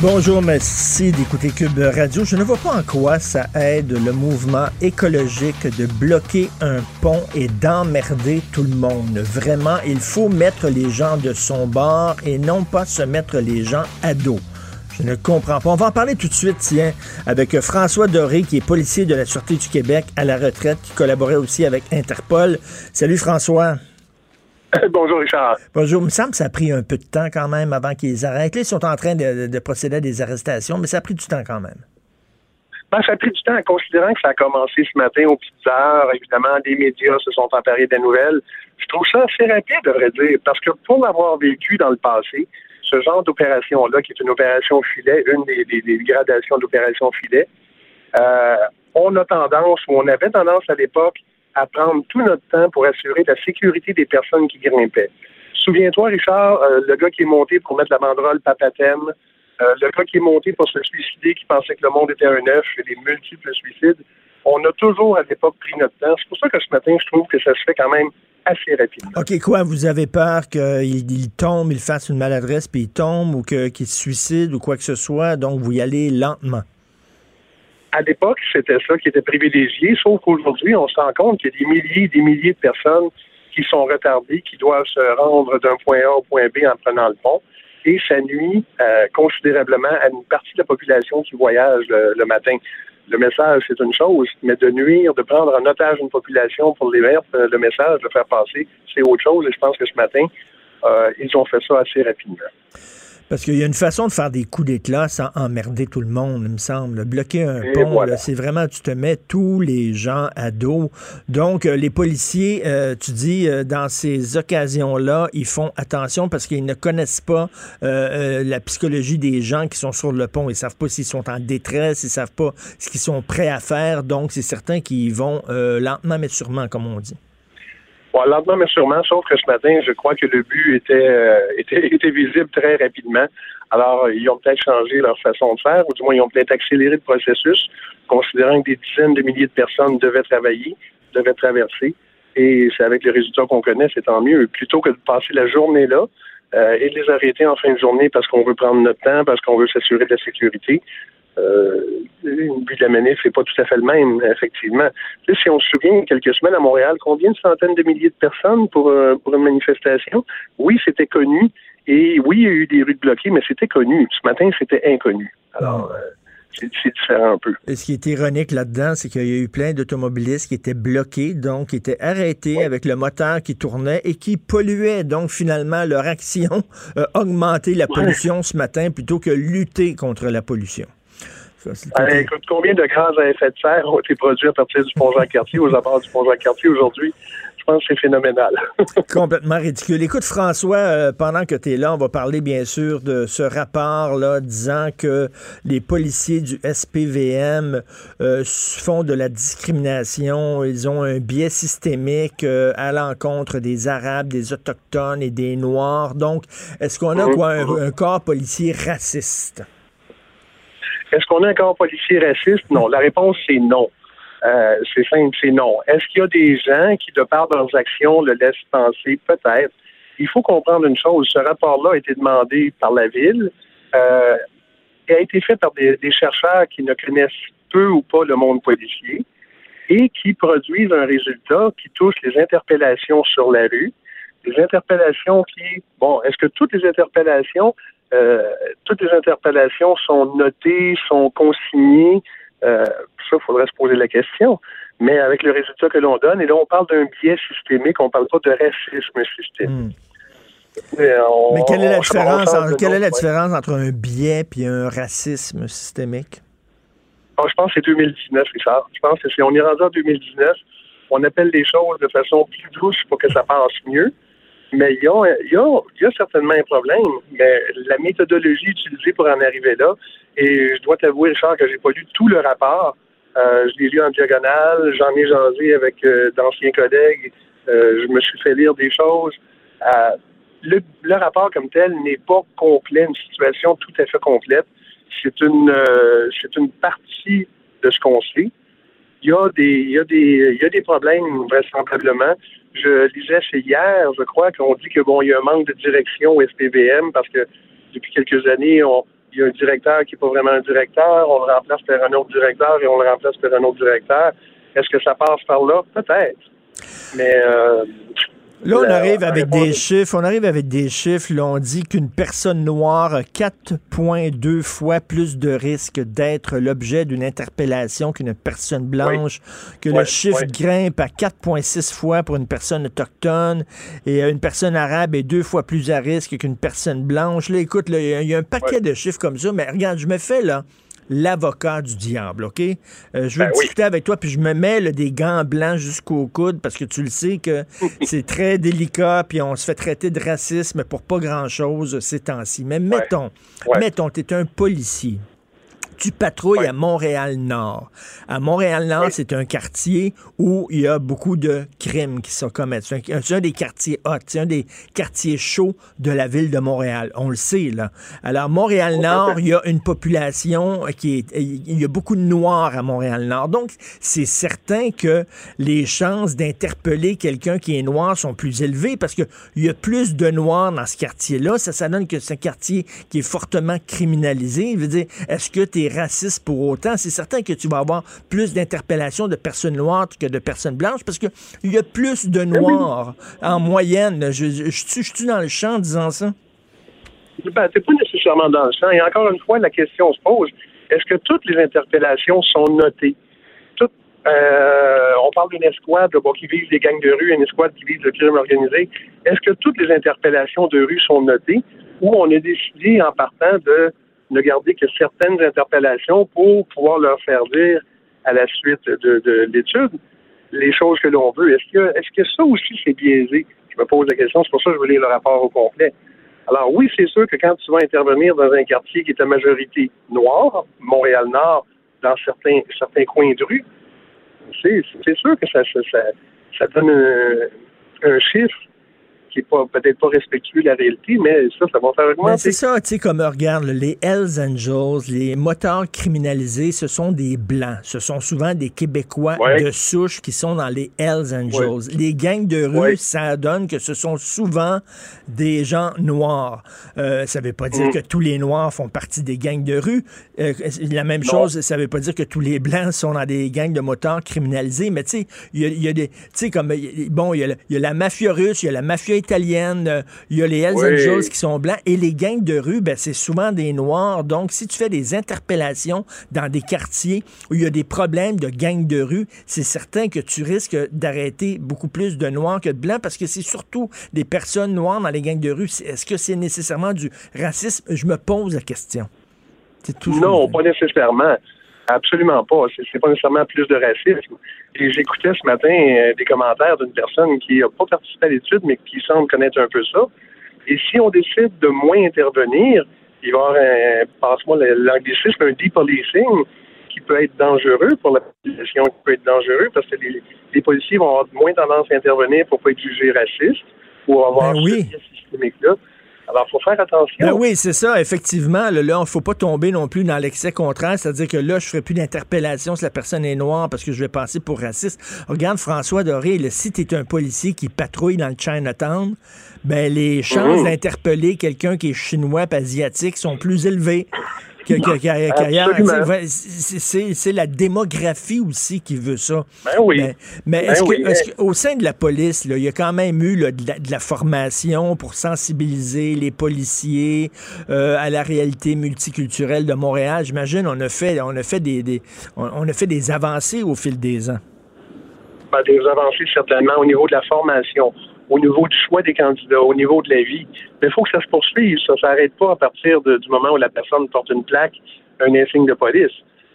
Bonjour, merci d'écouter Cube Radio. Je ne vois pas en quoi ça aide le mouvement écologique de bloquer un pont et d'emmerder tout le monde. Vraiment, il faut mettre les gens de son bord et non pas se mettre les gens à dos. Je ne comprends pas. On va en parler tout de suite, tiens, avec François Doré, qui est policier de la Sûreté du Québec à la retraite, qui collaborait aussi avec Interpol. Salut François. Bonjour Richard. Bonjour. Il me semble que ça a pris un peu de temps quand même avant qu'ils arrêtent. Là, ils sont en train de, de, procéder à des arrestations, mais ça a pris du temps quand même. Ben, ça a pris du temps, considérant que ça a commencé ce matin aux petites heures. Évidemment, les médias se sont emparés des nouvelles. Je trouve ça assez rapide, à vrai dire, parce que pour l'avoir vécu dans le passé, ce genre d'opération-là, qui est une opération filet, une des, des, des gradations d'opération filet, euh, on a tendance, ou on avait tendance à l'époque, à prendre tout notre temps pour assurer la sécurité des personnes qui grimpaient. Souviens-toi, Richard, euh, le gars qui est monté pour mettre la banderole Papatem, euh, le gars qui est monté pour se suicider, qui pensait que le monde était un œuf, et les multiples suicides, on a toujours à l'époque pris notre temps. C'est pour ça que ce matin, je trouve que ça se fait quand même assez rapidement. OK, quoi, vous avez peur qu'il il tombe, il fasse une maladresse, puis il tombe, ou qu'il se suicide, ou quoi que ce soit, donc vous y allez lentement? À l'époque, c'était ça qui était privilégié, sauf qu'aujourd'hui, on se rend compte qu'il y a des milliers et des milliers de personnes qui sont retardées, qui doivent se rendre d'un point A au point B en prenant le pont. Et ça nuit euh, considérablement à une partie de la population qui voyage le, le matin. Le message, c'est une chose, mais de nuire, de prendre en otage une population pour les mettre, euh, le message, de faire passer, c'est autre chose. Et je pense que ce matin, euh, ils ont fait ça assez rapidement. Parce qu'il y a une façon de faire des coups d'éclat sans emmerder tout le monde, il me semble. Bloquer un Et pont, voilà. c'est vraiment, tu te mets tous les gens à dos. Donc, euh, les policiers, euh, tu dis, euh, dans ces occasions-là, ils font attention parce qu'ils ne connaissent pas euh, la psychologie des gens qui sont sur le pont. Ils savent pas s'ils sont en détresse, ils savent pas ce qu'ils sont prêts à faire. Donc, c'est certain qu'ils vont lentement mais sûrement, comme on dit. Bon, lentement mais sûrement, sauf que ce matin, je crois que le but était, euh, était, était visible très rapidement. Alors, ils ont peut-être changé leur façon de faire, ou du moins, ils ont peut-être accéléré le processus, considérant que des dizaines de milliers de personnes devaient travailler, devaient traverser. Et c'est avec les résultats qu'on connaît, c'est tant mieux. Plutôt que de passer la journée là euh, et de les arrêter en fin de journée parce qu'on veut prendre notre temps, parce qu'on veut s'assurer de la sécurité, euh, le but de la manif n'est pas tout à fait le même, effectivement. Tu sais, si on se souvient, il y a quelques semaines à Montréal, combien de centaines de milliers de personnes pour, euh, pour une manifestation? Oui, c'était connu. Et oui, il y a eu des rues bloquées, mais c'était connu. Ce matin, c'était inconnu. Alors, euh, c'est différent un peu. Et ce qui est ironique là-dedans, c'est qu'il y a eu plein d'automobilistes qui étaient bloqués, donc qui étaient arrêtés avec le moteur qui tournait et qui polluaient. Donc, finalement, leur action a augmenté la pollution ce matin plutôt que lutter contre la pollution. Ça, Euh, écoute, combien de gaz à effet de serre ont été produits à partir du pont Jean-Cartier, aux abords du pont Jean-Cartier aujourd'hui? Je pense que c'est phénoménal. Complètement ridicule. Écoute, François, euh, pendant que tu es là, on va parler bien sûr de ce rapport-là disant que les policiers du SPVM euh, font de la discrimination. Ils ont un biais systémique euh, à l'encontre des Arabes, des Autochtones et des Noirs. Donc, est-ce qu'on a quoi, un, un corps policier raciste? Est-ce qu'on a un corps policier raciste? Non. La réponse, c'est non. Euh, c'est simple, c'est non. Est-ce qu'il y a des gens qui, de par leurs actions, le laissent penser? Peut-être. Il faut comprendre une chose. Ce rapport-là a été demandé par la Ville. Euh, il a été fait par des, des chercheurs qui ne connaissent peu ou pas le monde policier et qui produisent un résultat qui touche les interpellations sur la rue, des interpellations qui, bon, est-ce que toutes les interpellations, euh, toutes les interpellations sont notées, sont consignées? Euh, ça, il faudrait se poser la question. Mais avec le résultat que l'on donne, et là, on parle d'un biais systémique, on parle pas de racisme systémique. Hmm. Mais, on- Mais quelle est la différence, quelle est la entre un biais et un racisme systémique? Bon, je pense que c'est 2019, Richard. Je pense que si on est rendu en 2019, on appelle les choses de façon plus douce pour que ça passe mieux. Mais il y a, y, a, y a certainement un problème, mais la méthodologie utilisée pour en arriver là, et je dois t'avouer, Richard, que j'ai pas lu tout le rapport. Euh, je l'ai lu en diagonale, j'en ai jasé avec euh, d'anciens collègues, euh, je me suis fait lire des choses. Le, le, rapport comme tel n'est pas complet, une situation tout à fait complète. C'est une c'est une partie de ce qu'on sait. Il y a des il y a des il y a des problèmes vraisemblablement. Je lisais c'est hier, je crois, qu'on dit que bon, il y a un manque de direction au SPVM parce que depuis quelques années, on, il y a un directeur qui n'est pas vraiment un directeur, on le remplace par un autre directeur et on le remplace par un autre directeur. Est-ce que ça passe par là? Peut-être. Mais euh, Là, on arrive avec des chiffres. On arrive avec des chiffres. Là, on dit qu'une personne noire a 4,2 fois plus de risque d'être l'objet d'une interpellation qu'une personne blanche, que le chiffre grimpe à 4,6 fois pour une personne autochtone et une personne arabe est deux fois plus à risque qu'une personne blanche. Là, écoute, il y, a un paquet de chiffres comme ça, mais regarde, je me fais là l'avocat du diable, OK? Euh, je veux ben discuter avec toi, puis je me mets des gants blancs jusqu'au coude parce que tu le sais que c'est très délicat, puis on se fait traiter de racisme pour pas grand-chose ces temps-ci. Mais mettons, mettons, tu es un policier tu patrouilles à Montréal-Nord. À Montréal-Nord, c'est un quartier où il y a beaucoup de crimes qui sont commis. C'est un, des quartiers hot, c'est un des quartiers chauds de la ville de Montréal. On le sait, là. Alors, Montréal-Nord, il y a une population qui est... Il y a beaucoup de Noirs à Montréal-Nord. Donc, c'est certain que les chances d'interpeller quelqu'un qui est noir sont plus élevées parce qu'il y a plus de Noirs dans ce quartier-là. Ça, ça donne que c'est un quartier qui est fortement criminalisé. Je veux dire, est-ce que tu es raciste pour autant, c'est certain que tu vas avoir plus d'interpellations de personnes noires que de personnes blanches parce qu'il y a plus de ben noirs en moyenne. Je, suis dans le champ en disant ça? Ben, t'es pas nécessairement dans le champ. Et encore une fois, la question se pose est-ce que toutes les interpellations sont notées? Toutes, euh, on parle d'une escouade qui vise les gangs de rue, une escouade qui vise le crime organisé. Est-ce que toutes les interpellations de rue sont notées ou on a décidé en partant de ne garder que certaines interpellations pour pouvoir leur faire dire à la suite de, l'étude les choses que l'on veut. Est-ce que, est-ce que ça aussi c'est biaisé? Je me pose la question, c'est pour ça que je lire le rapport au complet. Alors oui, c'est sûr que quand tu vas intervenir dans un quartier qui est à majorité noire, Montréal-Nord, dans certains, certains coins de rue, c'est, sûr que ça, ça, ça, donne un chiffre qui n'est peut-être pas respectueux de la réalité, mais ça, ça va faire augmenter. c'est ça, tu sais, comme regarde, les Hells Angels, les moteurs criminalisés, ce sont des Blancs. Ce sont souvent des Québécois de souche qui sont dans les Hells Angels. Les gangs de rue, ça donne que ce sont souvent des gens noirs. Euh, ça ne veut pas dire mm. que tous les Noirs font partie des gangs de rue. Euh, la même chose, ça ne veut pas dire que tous les Blancs sont dans des gangs de motards criminalisés, mais tu sais, il y a, des... Tu sais, comme, bon, il y, y a la mafia russe, il y a la mafia italienne, euh, il y a les Hells Angels qui sont blancs et les gangs de rue, ben, c'est souvent des noirs. Donc, si tu fais des interpellations dans des quartiers où il y a des problèmes de gangs de rue, c'est certain que tu risques d'arrêter beaucoup plus de noirs que de blancs parce que c'est surtout des personnes noires dans les gangs de rue. Est-ce que c'est nécessairement du racisme? Je me pose la question. Non, pas nécessairement. Absolument pas. C'est pas nécessairement plus de racisme. Et j'écoutais ce matin euh, des commentaires d'une personne qui n'a pas participé à l'étude, mais qui semble connaître un peu ça. Et si on décide de moins intervenir, il va y avoir un, passe-moi l'anglicisme, un depolicing qui peut être dangereux pour la population, qui peut être dangereux parce que les, policiers vont avoir moins tendance à intervenir pour pas être jugés racistes ou avoir ben oui. systémique-là. Alors, il faut faire attention. Ben oui, c'est ça, effectivement. Là, il ne faut pas tomber non plus dans l'excès contraire, c'est-à-dire que là, je ne ferai plus d'interpellation si la personne est noire parce que je vais passer pour raciste. Regarde François Doré, le si tu es un policier qui patrouille dans le Chinatown, ben, les chances mhm. d'interpeller quelqu'un qui est chinois et asiatique sont plus élevées c'est la démographie aussi qui veut ça. Ben oui. Mais, ben est-ce qu'au sein de la police, il y a quand même eu de, la, formation pour sensibiliser les policiers euh, à la réalité multiculturelle de Montréal? J'imagine on a fait on a fait des, on, a fait des avancées au fil des ans. Ben, des avancées certainement au niveau de la formation au niveau du choix des candidats, au niveau de la vie. Mais il faut que ça se poursuive. Ça ne s'arrête pas à partir du moment où la personne porte une plaque, un insigne de police.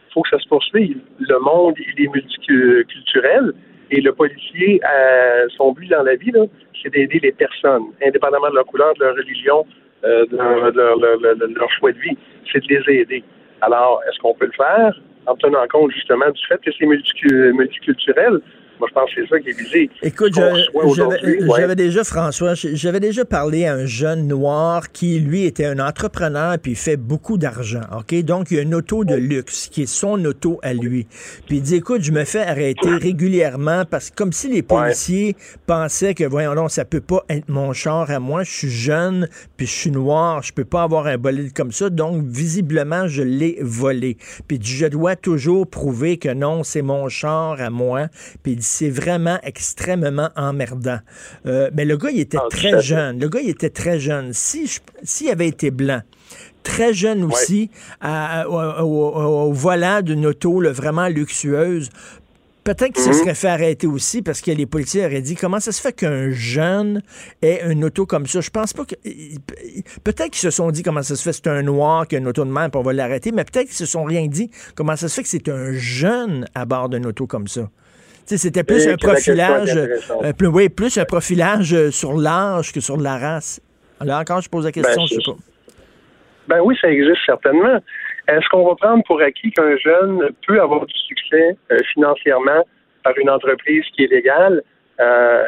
Il faut que ça se poursuive. Le monde, il est multiculturel Et le policier, euh, son but dans la vie, c'est d'aider les personnes, indépendamment de leur couleur, de leur religion, euh, de, leur, choix de vie. C'est de les aider. Alors, est-ce qu'on peut le faire? En tenant compte justement du fait que c'est multiculturel? Moi, je pense que c'est ça qui est visé. Écoute, j'avais déjà, François, j'avais déjà parlé à un jeune noir qui, lui, était un entrepreneur puis il fait beaucoup d'argent. OK? Donc, il y a une auto de luxe qui est son auto à lui. Puis il dit, écoute, je me fais arrêter régulièrement parce que comme si les policiers pensaient que, voyons donc, ça peut pas être mon char à moi. Je suis jeune puis je suis noir. Je peux pas avoir un bolide comme ça. Donc, visiblement, je l'ai volé. Puis je dois toujours prouver que non, c'est mon char à moi. Puis c'est vraiment extrêmement emmerdant. Euh, mais le gars, il était ah, très jeune. Le gars, il était très jeune. Si s'il avait été blanc, très jeune aussi, au, volant d'une auto vraiment luxueuse, Peut-être qu'il se mhm. serait fait arrêter aussi parce que les policiers auraient dit comment ça se fait qu'un jeune ait une auto comme ça? Je pense pas que. Peut-être qu'ils se sont dit comment ça se fait c'est un noir qui a une auto de même on va l'arrêter, mais peut-être qu'ils se sont rien dit comment ça se fait que c'est un jeune à bord d'une auto comme ça. C'était plus un profilage, euh, plus, oui, plus un profilage euh, sur l'âge que sur la race. Alors encore, je pose la question, ben, je sais pas. Ben oui, ça existe certainement. Est-ce qu'on va prendre pour acquis qu'un jeune peut avoir du succès euh, financièrement par une entreprise qui est légale?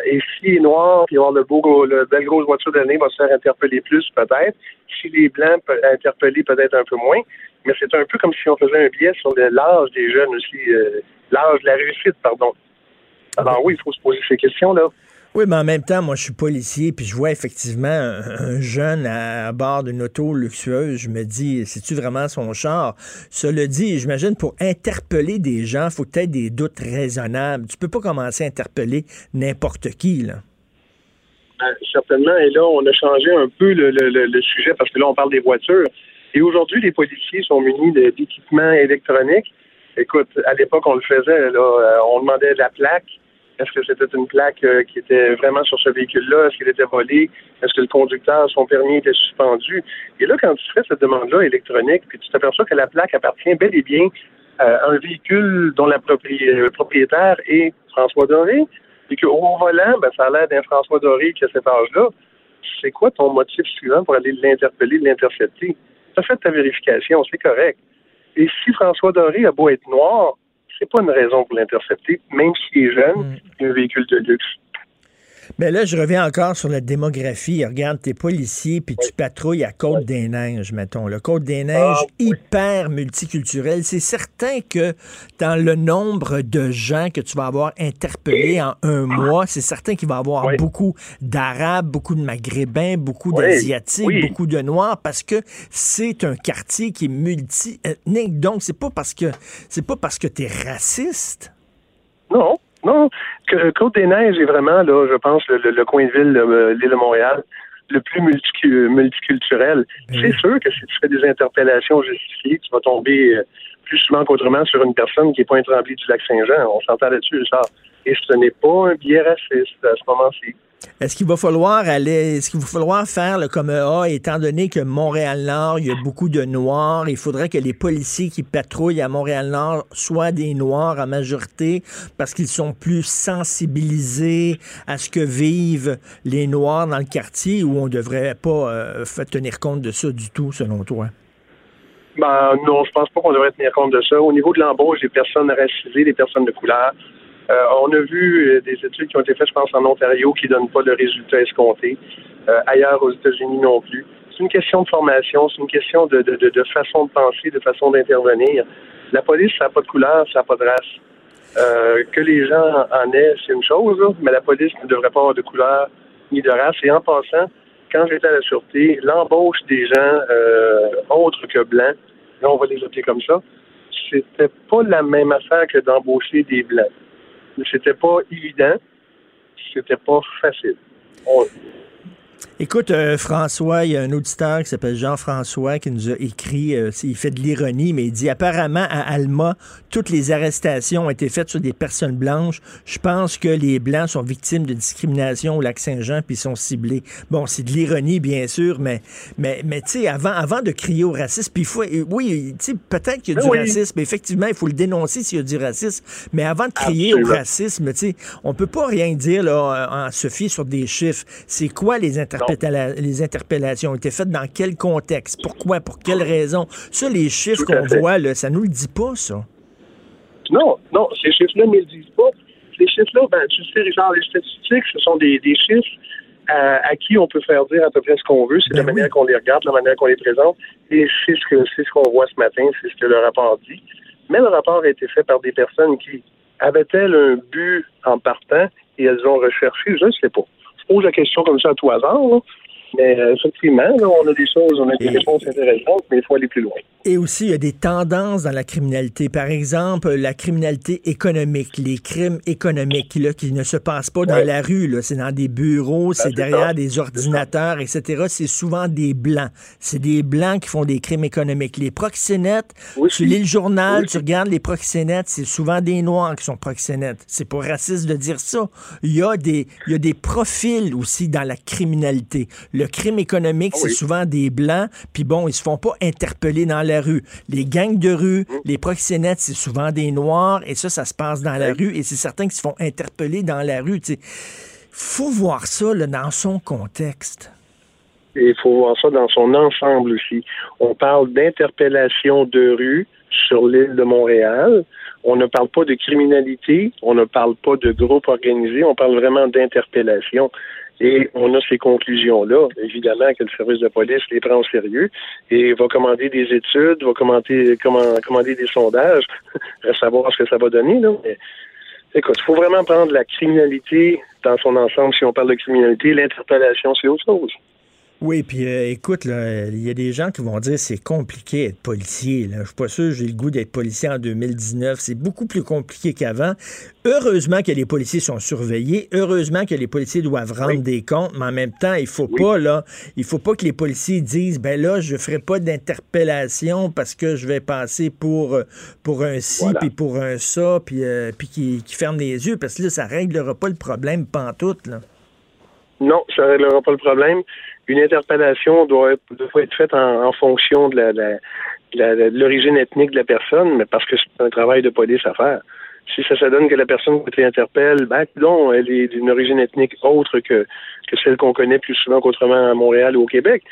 et s'il est noir, puis avoir le beau, le belle grosse voiture de l'année va se faire interpeller plus, peut-être. S'il est blanc, peut interpeller peut-être un peu moins. Mais c'est un peu comme si on faisait un biais sur l'âge des jeunes aussi, l'âge de la réussite, pardon. Alors oui, il faut se poser ces questions-là. Oui, mais en même temps, moi, je suis policier, puis je vois effectivement un, jeune à, bord d'une auto luxueuse. Je me dis, c'est-tu vraiment son char? Cela dit, j'imagine, pour interpeller des gens, il faut peut-être des doutes raisonnables. Tu peux pas commencer à interpeller n'importe qui, là. Ben, certainement. Et là, on a changé un peu le, sujet parce que là, on parle des voitures. Et aujourd'hui, les policiers sont munis d'équipements électroniques. Écoute, à l'époque, on le faisait. Là, euh, on demandait la plaque est-ce que c'était une plaque euh, qui était vraiment sur ce véhicule-là? Est-ce qu'il était volé? Est-ce que le conducteur, son permis était suspendu? Et là, quand tu fais cette demande-là électronique, puis tu t'aperçois que la plaque appartient bel et bien à un véhicule dont la le propriétaire est François Doré, et qu'au volant, ben, ça a l'air d'un François Doré qui a cet âge-là, c'est quoi ton motif suivant pour aller l'interpeller, l'intercepter? Tu as fait ta vérification, c'est correct. Et si François Doré a beau être noir, c'est pas une raison pour l'intercepter, même s'il est jeune, mm. un véhicule de luxe. Mais là, je reviens encore sur la démographie. Regarde, t'es policier, puis tu patrouilles à Côte-des-Neiges, mettons. Le Côte-des-Neiges, ah, hyper multiculturel. C'est certain que dans le nombre de gens que tu vas avoir interpellés en un mois, c'est certain qu'il va y avoir beaucoup d'Arabes, beaucoup de Maghrébins, beaucoup d'Asiatiques, beaucoup de Noirs, parce que c'est un quartier qui est multi-ethnique. Donc, c'est pas parce que c'est pas parce que t'es raciste. Non. Non, Côte-des-Neiges est vraiment, là, je pense, le, coin de ville, l'île de Montréal, le plus multiculturel. Ben c'est sûr que si tu fais des interpellations justifiées, tu vas tomber euh, plus souvent qu'autrement sur une personne qui n'est pas un tremblé du lac Saint-Jean. On s'entend là-dessus, ça. Et ce n'est pas un biais raciste à ce moment-ci. Est-ce qu'il va falloir aller, est-ce qu'il va falloir faire le comme A, étant donné que Montréal-Nord, il y a beaucoup de Noirs, il faudrait que les policiers qui patrouillent à Montréal-Nord soient des Noirs en majorité parce qu'ils sont plus sensibilisés à ce que vivent les Noirs dans le quartier ou on ne devrait pas euh, tenir compte de ça du tout, selon toi? Ben, non, je pense pas qu'on devrait tenir compte de ça. Au niveau de l'embauche des personnes racisées, des personnes de couleur, on a vu euh, des études qui ont été faites, je pense, en Ontario, qui ne donnent pas le résultat escompté. Euh, ailleurs, aux États-Unis non plus. C'est une question de formation, c'est une question de, de, de, façon de penser, de façon d'intervenir. La police, ça n'a pas de couleur, ça n'a pas de race. que les gens en aient, c'est une chose, mais la police ne devrait pas avoir de couleur ni de race. Et en passant, quand j'étais à la sûreté, l'embauche des gens autres que blancs, là on va les appeler comme ça, c'était pas la même affaire que d'embaucher des blancs c'était pas évident, c'était pas facile. Écoute, euh, François, il y a un auditeur qui s'appelle Jean-François qui nous a écrit, euh, il fait de l'ironie, mais il dit apparemment à Alma, toutes les arrestations ont été faites sur des personnes blanches. Je pense que les Blancs sont victimes de discrimination au lac Saint-Jean puis sont ciblés. Bon, c'est de l'ironie, bien sûr, mais, mais, mais tu sais, avant, avant de crier au racisme, puis il faut, oui, tu sais, peut-être qu'il y a du racisme, effectivement, il faut le dénoncer s'il y a du racisme, mais avant de crier au racisme, tu sais, on peut pas rien dire, là, en se fier sur des chiffres. C'est quoi les interprétations les interpellations ont été faites dans quel contexte? Pourquoi? Pour quelles raisons? Ça, les chiffres qu'on voit, là, ça nous le dit pas, ça. Non, non, ces chiffres-là ne le disent pas. Ces chiffres-là, ben, tu sais, Richard, les statistiques, ce sont des, chiffres à, qui on peut faire dire à peu près ce qu'on veut. C'est la ben manière qu'on les regarde, la manière qu'on les présente. Et c'est ce que c'est ce qu'on voit ce matin, c'est ce que le rapport dit. Mais le rapport a été fait par des personnes qui avaient-elles un but en partant et elles ont recherché, je ne sais pas pose la question comme ça à tout hasard. Mais euh, effectivement, on a des choses, on a des réponses intéressantes, mais il faut aller plus loin. Et aussi, il y a des tendances dans la criminalité. Par exemple, la criminalité économique, les crimes économiques là, qui ne se passent pas dans la rue. C'est dans des bureaux, ben, c'est derrière des ordinateurs, etc. C'est souvent des blancs. C'est des blancs qui font des crimes économiques. Les proxénètes, tu lis le journal, tu regardes les proxénètes, c'est souvent des noirs qui sont proxénètes. C'est pas raciste de dire ça. Il y a des, il y a des profils aussi dans la criminalité. Le crime économique, ah c'est souvent des blancs, puis bon, ils se font pas interpeller dans la rue. Les gangs de rue, mmh. les proxénètes, c'est souvent des noirs, et ça, ça se passe dans la rue, et c'est certains qui se font interpeller dans la rue. Il faut voir ça dans son contexte. Il faut voir ça dans son ensemble aussi. On parle d'interpellation de rue sur l'île de Montréal. On ne parle pas de criminalité, on ne parle pas de groupe organisé, on parle vraiment d'interpellation. Et on a ces conclusions-là. Évidemment que le service de police les prend au sérieux et va commander des études, va commander, commander des sondages, à savoir ce que ça va donner. Là. Mais, écoute, il faut vraiment prendre la criminalité dans son ensemble. Si on parle de criminalité, l'interpellation, c'est autre chose. Oui, puis euh, écoute, il y a des gens qui vont dire c'est compliqué d'être policier. Là. Je suis pas sûr j'ai le goût d'être policier en 2019. C'est beaucoup plus compliqué qu'avant. Heureusement que les policiers sont surveillés. Heureusement que les policiers doivent rendre des comptes. Mais en même temps, il faut pas, là, il faut pas que les policiers disent ben là, je ferai pas d'interpellation parce que je vais passer pour, euh, pour un ci, puis pour un ça, puis, euh, puis qui, qui ferme les yeux. Parce que là, ça réglera pas le problème pantoute, là. Non, ça réglera pas le problème une interpellation doit être, doit être faite en, fonction de la, l'origine ethnique de la personne, mais parce que c'est un travail de police à faire. Si ça se donne que la personne qui interpelle, ben, non, elle est d'une origine ethnique autre que, que celle qu'on connaît plus souvent qu'autrement à Montréal ou au Québec,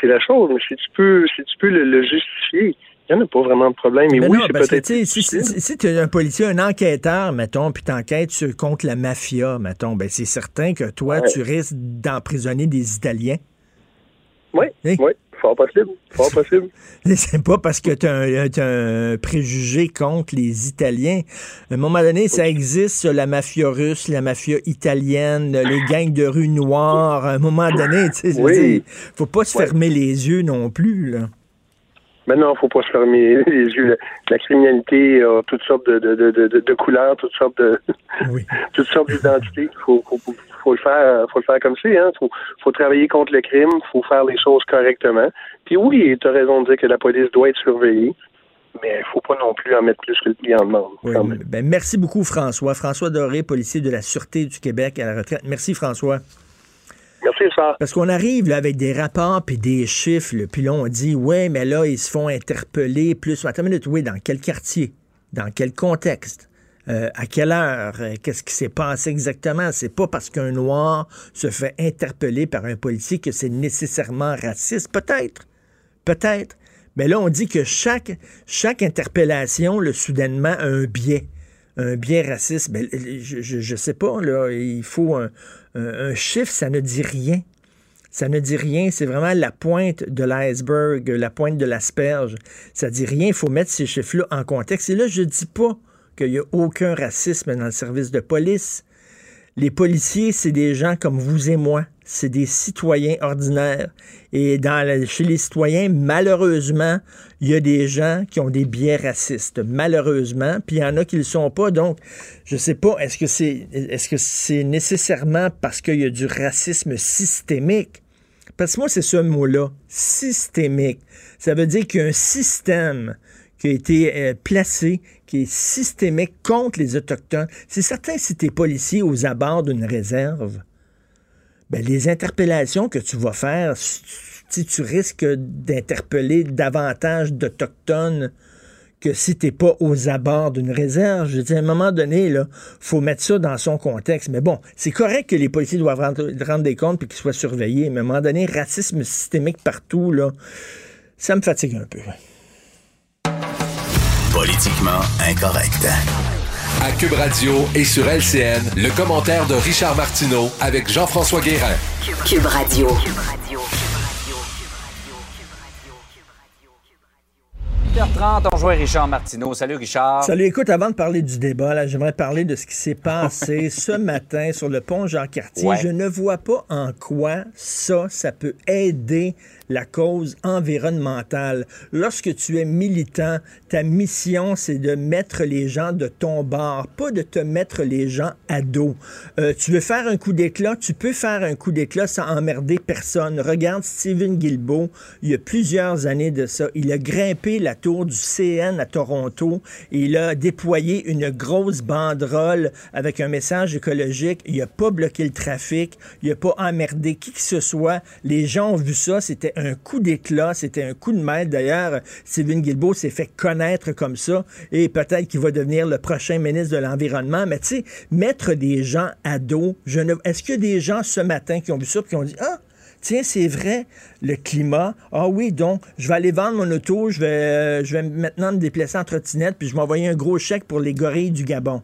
c'est la chose. Mais si tu peux, si tu peux le justifier, il n'y en a pas vraiment de problème. Mais, oui, c'est peut-être. Si, si, tu es un policier, un enquêteur, mettons, puis t'enquêtes contre la mafia, mettons, ben c'est certain que toi, tu risques d'emprisonner des Italiens. Oui, hein? oui. Fort possible. Fort possible. C'est pas parce que tu as, un préjugé contre les Italiens. À un moment donné, ça existe, la mafia russe, la mafia italienne, les gangs de rue noire. À un moment donné, tu sais, faut pas se fermer les yeux non plus, là. Maintenant, il ne faut pas se fermer les yeux. La criminalité a toutes sortes de, de, de, de couleurs, toutes sortes de toutes sortes d'identités. Il faut, faut, le faire, faut le faire comme c'est. Hein. Faut, faut travailler contre le crime. Il faut faire les choses correctement. Puis oui, tu as raison de dire que la police doit être surveillée. Mais il ne faut pas non plus en mettre plus que le client demande. ben, merci beaucoup, François. François Doré, policier de la Sûreté du Québec à la retraite. Merci, François. Parce qu'on arrive avec des rapports puis des chiffres, puis là, on dit, ouais, mais là, ils se font interpeller plus. Attends une minute, oui, dans quel quartier? Dans quel contexte? Euh, à quelle heure? Euh, qu'est-ce qui s'est passé exactement? C'est pas parce qu'un noir se fait interpeller par un policier que c'est nécessairement raciste. Peut-être. Peut-être. Mais là, on dit que chaque, chaque interpellation, le, soudainement, a un biais un biais raciste. Ben, je ne sais pas, il faut un, un, chiffre, ça ne dit rien. Ça ne dit rien, c'est vraiment la pointe de l'iceberg, la pointe de l'asperge. Ça dit rien, il faut mettre ces chiffres-là en contexte. Et là, je ne dis pas qu'il n'y a aucun racisme dans le service de police. Les policiers, c'est des gens comme vous et moi. C'est des citoyens ordinaires. Et chez les citoyens, malheureusement, il y a des gens qui ont des biais racistes. Malheureusement. Puis il y en a qui ne le sont pas. Donc, je ne sais pas, est-ce que c'est nécessairement parce qu'il y a du racisme systémique? Parce que moi, c'est ce mot-là, systémique. Ça veut dire qu'il y a un système qui a été euh, placé, qui est systémique contre les Autochtones. C'est certain, si tu policier aux abords d'une réserve, ben, les interpellations que tu vas faire, si tu risques d'interpeller davantage d'Autochtones que si tu n'es pas aux abords d'une réserve. Je dis, à un moment donné, il faut mettre ça dans son contexte. Mais bon, c'est correct que les policiers doivent rendre, des comptes et qu'ils soient surveillés. Mais à un moment donné, racisme systémique partout, là, ça me fatigue un peu. Politiquement incorrect. À Cube Radio et sur LCN, le commentaire de Richard Martineau avec Jean-François Guérin. Cube Radio. 8h30, on joue Richard Martineau. Salut Richard. Salut, écoute, avant de parler du débat, j'aimerais parler de ce qui s'est passé ce matin sur le pont Jean-Cartier. Je ne vois pas en quoi ça, ça peut aider la cause environnementale. Lorsque tu es militant, ta mission, c'est de mettre les gens de ton bord, pas de te mettre les gens à dos. Euh, tu veux faire un coup d'éclat, tu peux faire un coup d'éclat sans emmerder personne. Regarde Steven Guilbeault, il y a plusieurs années de ça, il a grimpé la tour du CN à Toronto il a déployé une grosse banderole avec un message écologique. Il n'a pas bloqué le trafic, il n'a pas emmerdé qui que ce soit. Les gens ont vu ça, c'était un coup d'éclat, c'était un coup de maître. D'ailleurs, Steven Guilbeault s'est fait connaître comme ça et peut-être qu'il va devenir le prochain ministre de l'Environnement. Mais tu sais, mettre des gens à dos, je ne... est-ce qu'il y a des gens ce matin qui ont vu ça et qui ont dit Ah, tiens, c'est vrai, le climat. Ah oui, donc, je vais aller vendre mon auto, je vais, je vais maintenant me déplacer en trottinette, puis je vais envoyer un gros chèque pour les gorilles du Gabon.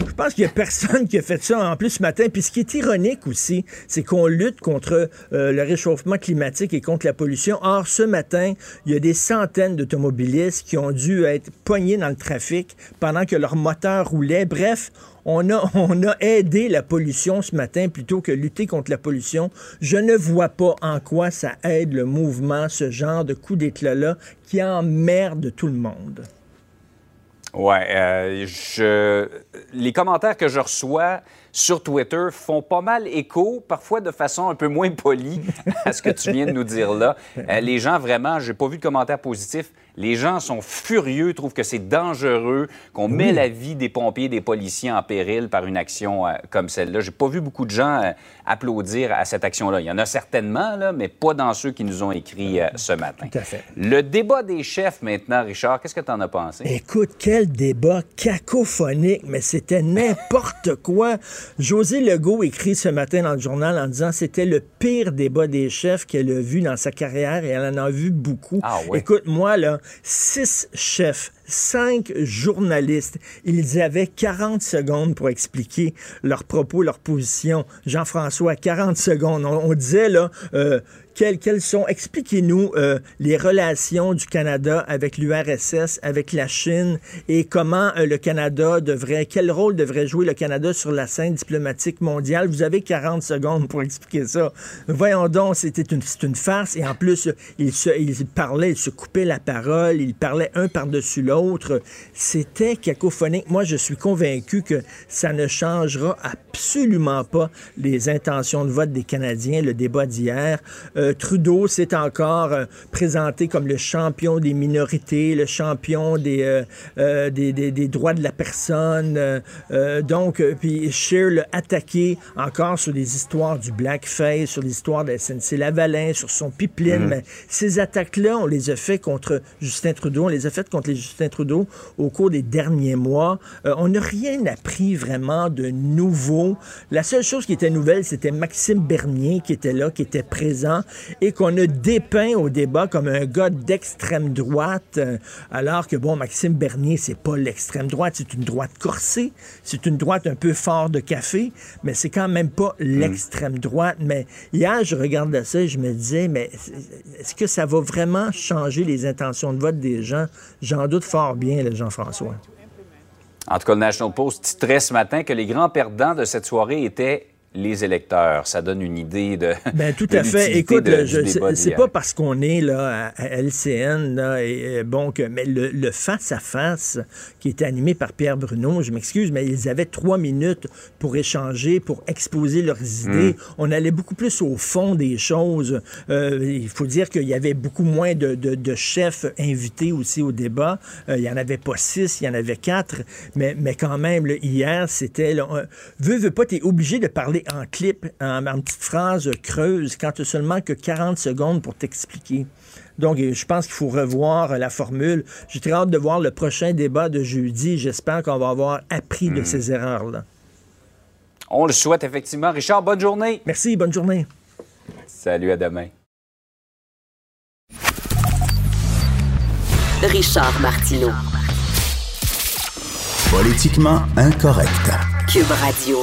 Je pense qu'il n'y a personne qui a fait ça en plus ce matin. Puis ce qui est ironique aussi, c'est qu'on lutte contre euh, le réchauffement climatique et contre la pollution. Or, ce matin, il y a des centaines d'automobilistes qui ont dû être poignés dans le trafic pendant que leur moteur roulait. Bref, on a, on a aidé la pollution ce matin plutôt que lutter contre la pollution. Je ne vois pas en quoi ça aide le mouvement, ce genre de coup d'éclat-là qui emmerde tout le monde. Ouais, euh, les commentaires que je reçois sur Twitter font pas mal écho, parfois de façon un peu moins polie, à ce que tu viens de nous dire là. Euh, les gens, vraiment, j'ai pas vu de commentaires positifs. Les gens sont furieux, trouvent que c'est dangereux, qu'on met la vie des pompiers, des policiers en péril par une action euh, comme celle-là. J'ai pas vu beaucoup de gens euh, applaudir à cette action-là. Il y en a certainement, là, mais pas dans ceux qui nous ont écrit ce matin. Tout à fait. Le débat des chefs maintenant, Richard, qu'est-ce que tu en as pensé? Écoute, quel débat cacophonique, mais c'était n'importe quoi. José Legault écrit ce matin dans le journal en disant c'était le pire débat des chefs qu'elle a vu dans sa carrière et elle en a vu beaucoup. Ah. Écoute, moi, là, six chefs cinq journalistes. Ils avaient 40 secondes pour expliquer leurs propos, leur position. Jean-François, 40 secondes. On, disait, là, euh, quelles, sont, expliquez-nous euh, les relations du Canada avec l'URSS, avec la Chine et comment euh, le Canada devrait, quel rôle devrait jouer le Canada sur la scène diplomatique mondiale? Vous avez 40 secondes pour expliquer ça. Voyons donc, c'était une, une farce et en plus, il se, il parlait, il se coupait la parole, il parlait un par-dessus l'autre autre, C'était cacophonique. Moi, je suis convaincu que ça ne changera absolument pas les intentions de vote des Canadiens, le débat d'hier. Euh, Trudeau s'est encore euh, présenté comme le champion des minorités, le champion des, euh, des, des, droits de la personne. donc, puis Scheer l'a attaqué encore sur les histoires du blackface, sur l'histoire de SNC-Lavalin, sur son pipeline. Mais ces attaques-là, on les a fait contre Justin Trudeau, on les a faites contre les Justin Trudeau au cours des derniers mois. Euh, on n'a rien appris vraiment de nouveau. La seule chose qui était nouvelle, c'était Maxime Bernier qui était là, qui était présent et qu'on a dépeint au débat comme un gars d'extrême droite, euh, alors que, bon, Maxime Bernier, c'est pas l'extrême droite, c'est une droite corsée, c'est une droite un peu fort de café, mais c'est quand même pas hmm. l'extrême droite. Mais hier, je regardais ça et je me disais, mais est-ce que ça va vraiment changer les intentions de vote des gens? J'en doute fort bien, Jean-François. En tout cas, le National Post titrait ce matin que les grands perdants de cette soirée étaient les électeurs. Ça donne une idée de. Ben, tout à fait. Écoute, c'est pas parce qu'on est là à, LCN, là, et, bon, que, mais le face-à-face qui était animé par Pierre Bruno, je m'excuse, mais ils avaient trois minutes pour échanger, pour exposer leurs idées. Hmm. On allait beaucoup plus au fond des choses. Euh, il faut dire qu'il y avait beaucoup moins de, de, chefs invités aussi au débat. Euh, il n'y en avait pas six, il y en avait quatre, mais, mais quand même, hier, c'était... Veux, veux pas, tu es obligé de parler en clip, en, petite phrase creuse, quand tu as seulement que 40 secondes pour t'expliquer. Donc, je pense qu'il faut revoir la formule. J'ai très hâte de voir le prochain débat de jeudi. J'espère qu'on va avoir appris de hmm. ces erreurs-là. On le souhaite effectivement. Richard, bonne journée. Merci, bonne journée. Salut, à demain. Richard Martineau. Politiquement incorrect.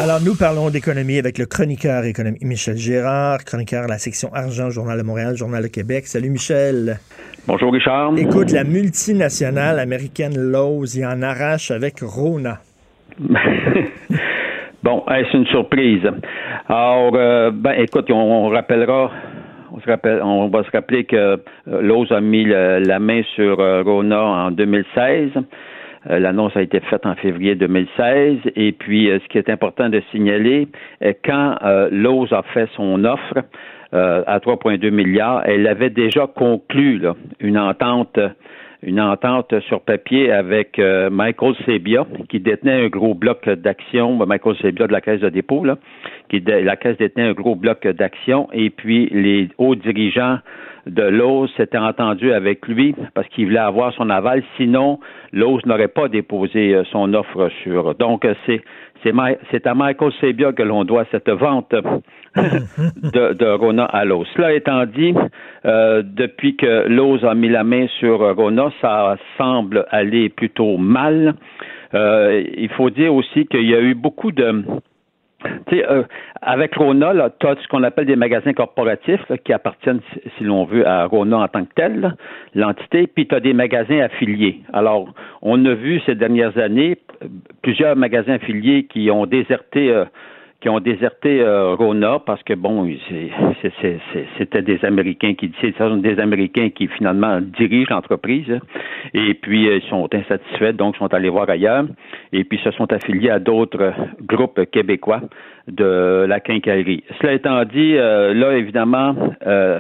Alors, nous parlons d'économie avec le chroniqueur économique Michel Gérard, chroniqueur à la section Argent, Journal de Montréal, Journal de Québec. Salut, Michel. Bonjour, Richard. Écoute, la multinationale américaine Lowe's y en arrache avec Rona. bon, c'est une surprise. Alors, euh, ben, écoute, on, rappellera on, se rappelle, on va se rappeler que euh, Lowe's a mis la main sur euh, Rona en 2016. Euh, l'annonce a été faite en février 2016. Et puis, euh, ce qui est important de signaler, euh, quand Lowe's a fait son offre à 3,2 milliards, elle avait déjà conclu une entente une entente sur papier avec Michael Sebia, qui détenait un gros bloc d'actions, Michael Sebia de la Caisse de dépôt, là, qui la Caisse détenait un gros bloc d'actions, et puis les hauts dirigeants de Lowe's s'était entendu avec lui parce qu'il voulait avoir son aval. Sinon, Lowe's n'aurait pas déposé euh, son offre sur. Donc, euh, c'est c'est à Michael Sebia que l'on doit cette vente de, de Rona à Lowe's. Cela étant dit, euh, depuis que Lowe's a mis la main sur Rona, ça semble aller plutôt mal. il faut dire aussi qu'il y a eu beaucoup de euh, avec Rona, tu as ce qu'on appelle des magasins corporatifs qui appartiennent, si l'on veut, à Rona en tant que tel, l'entité, puis tu as des magasins affiliés. Alors, on a vu ces dernières années plusieurs magasins affiliés qui ont déserté euh, qui ont déserté euh, Rona parce que bon, c'était des Américains qui sont des Américains qui finalement dirigent l'entreprise et puis ils sont insatisfaits donc sont allés voir ailleurs et puis se sont affiliés à d'autres groupes québécois de la quincaillerie. Cela étant dit, euh, là évidemment euh,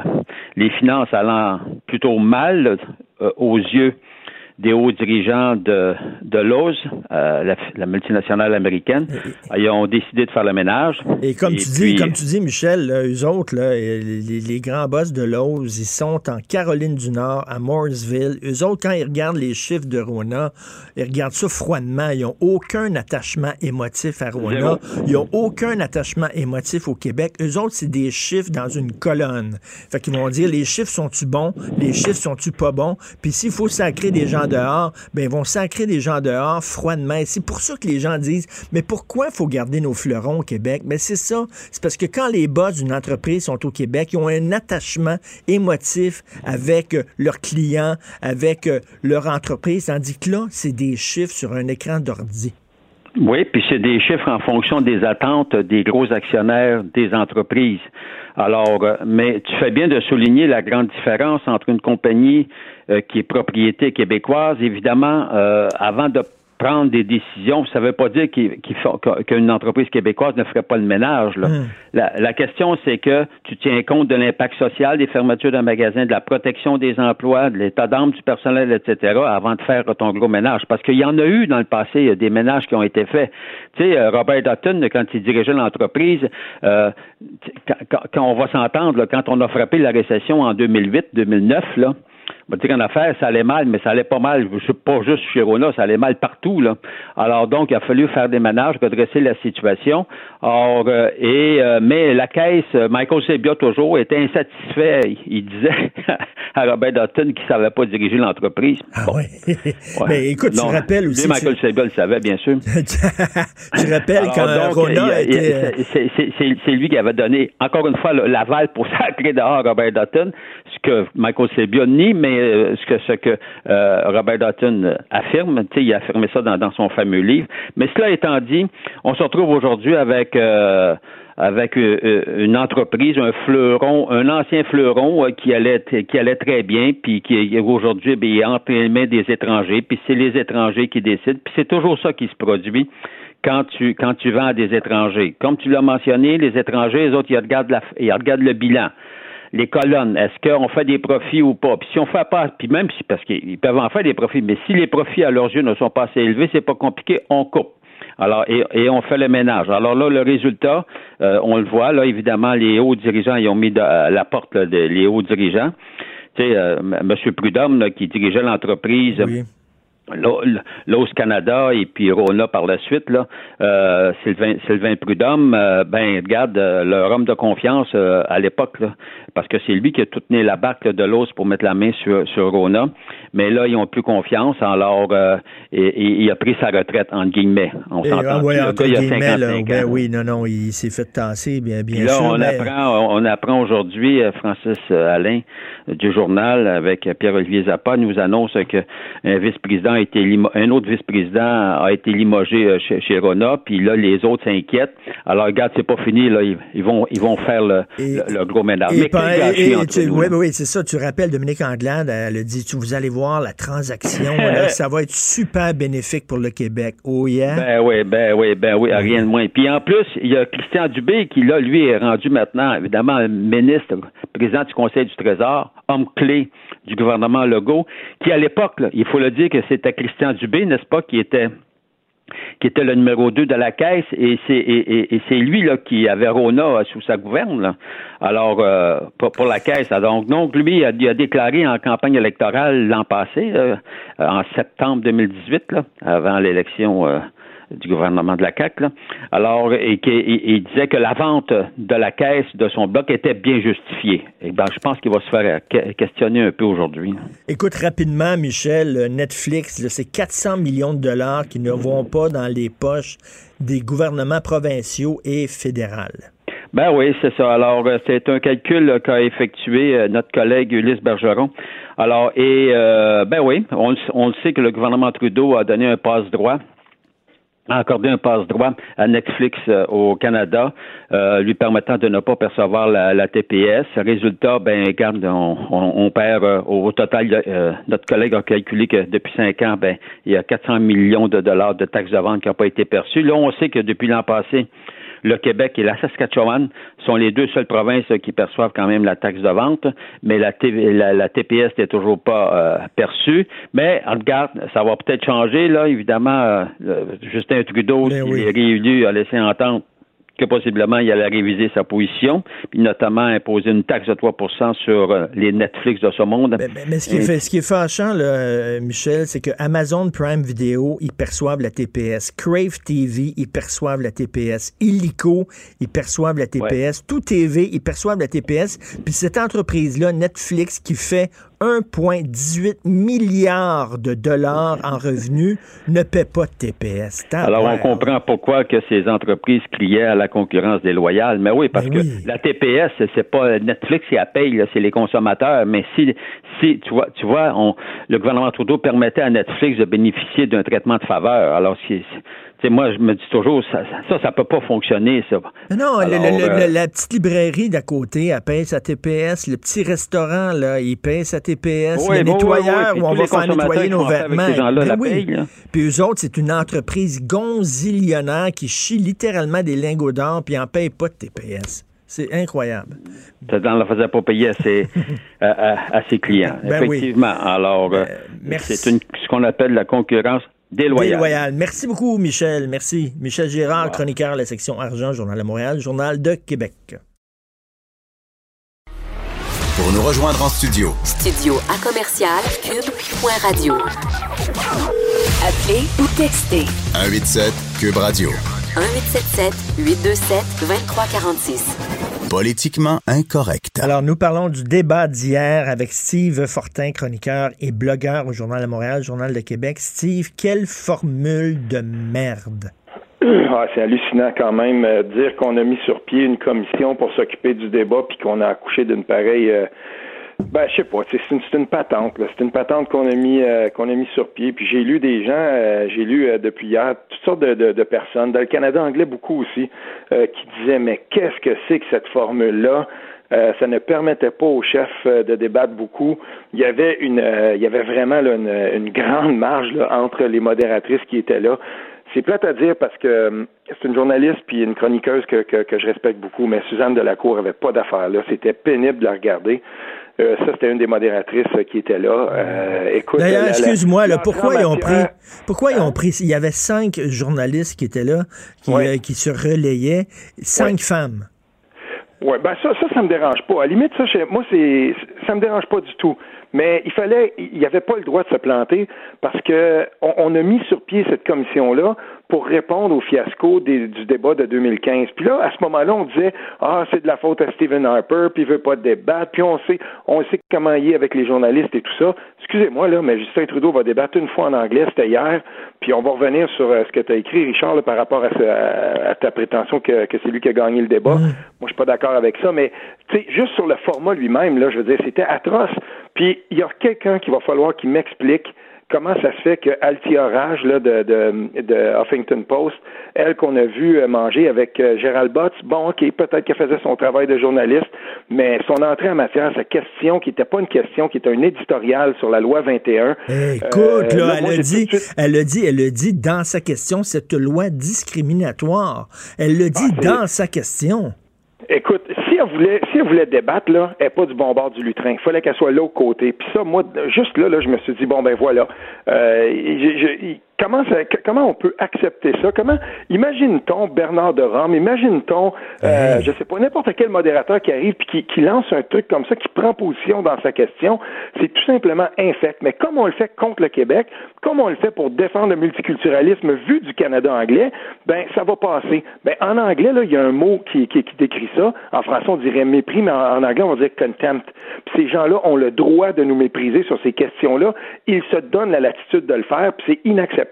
les finances allant plutôt mal aux yeux des hauts dirigeants de, de Lowe's, euh, la, multinationale américaine, ils ont décidé de faire le ménage. Et comme tu dis, comme tu dis, Michel, là, eux autres, là, les, les, grands boss de Lowe's, ils sont en Caroline du Nord, à Mooresville. Eux autres, quand ils regardent les chiffres de Rona, ils regardent ça froidement. Ils n'ont aucun attachement émotif à Rona. Ils n'ont aucun attachement émotif au Québec. Eux autres, c'est des chiffres dans une colonne. Fait qu'ils vont dire, les chiffres sont-tu bons? Les chiffres sont-tu pas bons? Puis s'il faut sacrer des gens dehors, ben vont sacrer des gens dehors froidement. C'est pour ça que les gens disent, mais pourquoi faut garder nos fleurons au Québec? Mais c'est ça. C'est parce que quand les boss d'une entreprise sont au Québec, ils ont un attachement émotif avec euh, leurs clients, avec euh, leur entreprise, tandis que là, c'est des chiffres sur un écran d'ordi. Oui, puis c'est des chiffres en fonction des attentes des gros actionnaires des entreprises. Alors, euh, mais tu fais bien de souligner la grande différence entre une compagnie euh, qui est propriété québécoise. Évidemment, euh, avant de prendre des décisions, ça ne veut pas dire qu'une entreprise québécoise ne ferait pas le ménage. Hmm. La, question, c'est que tu tiens compte de l'impact social des fermetures d'un magasin, de la protection des emplois, de l'état d'âme du personnel, etc., avant de faire ton gros ménage. Parce qu'il y en a eu dans le passé des ménages qui ont été faits. Tu sais, euh, Robert Dutton, quand il dirigeait l'entreprise, euh, quand, quand, on va s'entendre, quand on a frappé la récession en 2008-2009, là, on va dire qu'en affaires, ça allait mal, mais ça allait pas mal, pas juste chez Rona, ça allait mal partout. Là. Alors donc, il a fallu faire des ménages, redresser la situation. Or, euh, et euh, mais la caisse, Michael Sebia toujours était insatisfait. Il disait à Robert Dutton qu'il savait pas diriger l'entreprise. Ah oui. Mais écoute, tu rappelles aussi. Michael tu... le savait, bien sûr. tu rappelles quand Rona était... C'est lui qui avait donné, encore une fois, l'aval pour sacrer dehors Robert Dutton, ce que Michael Sebia nie, mais euh, ce que, ce que euh, Robert Dutton affirme. Il a affirmé ça dans, son fameux livre. Mais cela étant dit, on se retrouve aujourd'hui avec euh, avec une entreprise, un fleuron, un ancien fleuron qui allait très bien, puis qui aujourd'hui ben, est entre les mains des étrangers, puis c'est les étrangers qui décident, puis c'est toujours ça qui se produit quand tu vends à des étrangers. Comme tu l'as mentionné, les étrangers, les autres, ils regardent la, ils regardent le bilan les colonnes, est-ce qu'on fait des profits ou pas? Puis si on fait pas, puis même si, parce qu'ils peuvent en faire des profits, mais si les profits à leurs yeux ne sont pas assez élevés, c'est pas compliqué, on coupe. Alors, et, on fait le ménage. Alors là, le résultat, euh, on le voit, là, évidemment, les hauts dirigeants, ils ont mis à la porte les hauts dirigeants. Tu sais, euh, M. Prudhomme, qui dirigeait l'entreprise. L'OS Canada et puis Rona par la suite, là, euh, Sylvain, Sylvain Prudhomme, euh, ben regarde, euh, leur homme de confiance euh, à l'époque, parce que c'est lui qui a tout tenu la barque de l'os pour mettre la main sur, sur Rona. Mais là, ils ont plus confiance, alors et, il a pris sa retraite, entre guimellemets. On s'entend. Ouais, le gars, il a 55 ben, oui, non, non, il s'est fait tasser, bien, bien là, sûr. On apprend, on apprend aujourd'hui, Francis Alain du journal avec Pierre-Olivier Zappa nous annonce qu'un vice-président été un autre vice-président a été limogé euh, chez, chez Rona, puis là, les autres s'inquiètent. Alors, regarde, c'est pas fini, là, ils, vont, ils vont faire le, le, gros ménage. Mais oui, oui, c'est ça. Tu rappelles, Dominique Anglade, elle a dit, vous allez voir la transaction, ça va être super bénéfique pour le Québec. Oh yeah? Ben oui, ben oui, ben oui, rien de moins. Puis en plus, il y a Christian Dubé qui, là, lui, est rendu maintenant, évidemment, ministre, président du Conseil du Trésor, homme clé du gouvernement Legault, qui à l'époque, il faut le dire que c'était Christian Dubé, n'est-ce pas, qui était qui était le numéro 2 de la caisse, et c'est et, c'est lui là qui avait Rona sous sa gouverne. Alors euh, pour, la caisse. Donc donc lui a, déclaré en campagne électorale l'an passé, euh, en septembre 2018, là, avant l'élection euh, du gouvernement de la CAC. Alors, et, il disait que la vente de la caisse de son bloc était bien justifiée. Et ben, je pense qu'il va se faire questionner un peu aujourd'hui. Écoute rapidement, Michel, Netflix, c'est 400 millions de dollars qui ne vont pas dans les poches des gouvernements provinciaux et fédéraux. Ben oui, c'est ça. Alors, euh, c'est un calcul qu'a effectué euh, notre collègue Ulysse Bergeron. Alors, et euh, ben oui, on, on le sait que le gouvernement Trudeau a donné un passe-droit a accordé un passe-droit à Netflix euh, au Canada, euh, lui permettant de ne pas percevoir la, TPS. Résultat, ben, regarde, on, perd euh, au total, notre collègue a calculé que depuis cinq ans, ben, il y a 400 millions de dollars de taxes de vente qui n'ont pas été perçues. Là, on sait que depuis l'an passé, le Québec et la Saskatchewan sont les deux seules provinces qui perçoivent quand même la taxe de vente, mais la, TPS n'est toujours pas euh, perçue. Mais regarde, ça va peut-être changer, là, évidemment. Euh, Justin Trudeau, ben qui est réélu, a laissé entendre que possiblement il allait réviser sa position, puis notamment imposer une taxe de 3 sur euh, les Netflix de ce monde. Mais, ce, qui est fait, ce, qui est, fâchant, là, euh, Michel, c'est que Amazon Prime Video, ils perçoivent la TPS. Crave TV, ils perçoivent la TPS. Illico, ils perçoivent la TPS. Tout TV, ils perçoivent la TPS. Puis cette entreprise-là, Netflix, qui fait 1,18 milliard de dollars en revenus ne paie pas de TPS. Alors, on comprend pourquoi que ces entreprises criaient à la concurrence déloyale. Mais oui, parce ben que la TPS, c'est pas Netflix qui la paye, c'est les consommateurs. Mais si, si tu vois, tu vois le gouvernement Trudeau permettait à Netflix de bénéficier d'un traitement de faveur. Alors, moi, je me dis toujours, ça, ça, ça peut pas fonctionner, ça. Non, euh, la petite librairie d'à côté, elle paye sa TPS. Le petit restaurant, là, il paye sa TPS. le nettoyeur où on va faire nettoyer nos vêtements. Ben puis eux autres, c'est une entreprise gonzillionnaire qui chie littéralement des lingots d'or puis en paye pas de TPS. C'est incroyable. Ça ne la faisait pas payer à ses, à, ses clients. Ben Effectivement. Alors, euh, c'est ce qu'on appelle la concurrence Déloyal. Merci beaucoup, Michel. Merci. Michel Girard, chroniqueur à la section Argent, Journal de Montréal, Journal de Québec. Pour nous rejoindre en studio. Studio à commercial cube.radio. Appelez ou textez. 187 cube radio. 1877 827 2346. Politiquement incorrect. Alors, nous parlons du débat d'hier avec Steve Fortin, chroniqueur et blogueur au Journal de Montréal, Journal de Québec. Steve, quelle formule de merde! Ah, c'est hallucinant quand même euh, dire qu'on a mis sur pied une commission pour s'occuper du débat puis qu'on a accouché d'une pareille euh, Ben, je sais pas. C'est une, une, patente. C'est une patente qu'on a mis euh, qu'on a mis sur pied. Puis j'ai lu des gens, euh, j'ai lu euh, depuis hier toutes sortes de, de, personnes, dans le Canada anglais beaucoup aussi, qui disaient mais qu'est-ce que c'est que cette formule-là? ça ne permettait pas aux chefs de débattre beaucoup. Il y avait une, il y avait vraiment une, une, grande marge là, entre les modératrices qui étaient là. C'est plate à dire parce que c'est une journaliste puis une chroniqueuse que, que, que, je respecte beaucoup, mais Suzanne Delacour avait pas d'affaires là. C'était pénible de la regarder. Euh, ça, c'était une des modératrices qui était là. Euh, écoute, D'ailleurs, excuse-moi, pourquoi ils ont pris, pourquoi ils ont pris, il y avait cinq journalistes qui étaient là, qui, euh, qui se relayaient, cinq femmes. Oui, ben ça, ça, ça me dérange pas. À la limite, ça, moi, c'est, ça me dérange pas du tout. Mais il fallait, il n'y avait pas le droit de se planter parce que on a mis sur pied cette commission-là pour répondre au fiasco du débat de 2015. Puis là, à ce moment-là, on disait ah c'est de la faute à Stephen Harper, puis il veut pas débattre, puis on sait on sait comment il est avec les journalistes et tout ça. Excusez-moi là, mais Justin Trudeau va débattre une fois en anglais, c'était hier, puis on va revenir sur euh, ce que tu as écrit, Richard, par rapport à, ta prétention que, c'est lui qui a gagné le débat. Moi, je suis pas d'accord avec ça, mais tu sais, juste sur le format lui-même, là, je veux dire, c'était atroce. Puis il y a quelqu'un qui va falloir qui m'explique comment ça se fait que Altia Rage là, de, de, de Huffington Post, elle qu'on a vu euh, manger avec euh, Gérald Botts, bon, ok, peut-être qu'elle faisait son travail de journaliste, mais son entrée en matière, sa question, qui n'était pas une question, qui était un éditorial sur la loi 21. écoute, euh, là, elle, a dit, elle a dit, elle a dit dans sa question, cette loi discriminatoire. Elle le dit ah, dans sa question. Écoute, elle voulait, si elle voulait débattre, là, elle n'est pas du bon bord du lutrin. Il fallait qu'elle soit au côté. Puis ça, moi, juste là, là, je me suis dit, bon, ben voilà. Euh, comment, comment on peut accepter ça? Comment imagine-t-on Bernard de Rome, imagine-t-on, euh, je sais pas, n'importe quel modérateur qui arrive puis qui, lance un truc comme ça, qui prend position dans sa question, c'est tout simplement infect. Mais comme on le fait contre le Québec, comme on le fait pour défendre le multiculturalisme vu du Canada anglais, ben ça va passer. Ben en anglais là, il y a un mot qui, qui, décrit ça. En français on dirait mépris, mais en, anglais on dire contempt. Puis ces gens-là ont le droit de nous mépriser sur ces questions-là. Ils se donnent la latitude de le faire, puis c'est inacceptable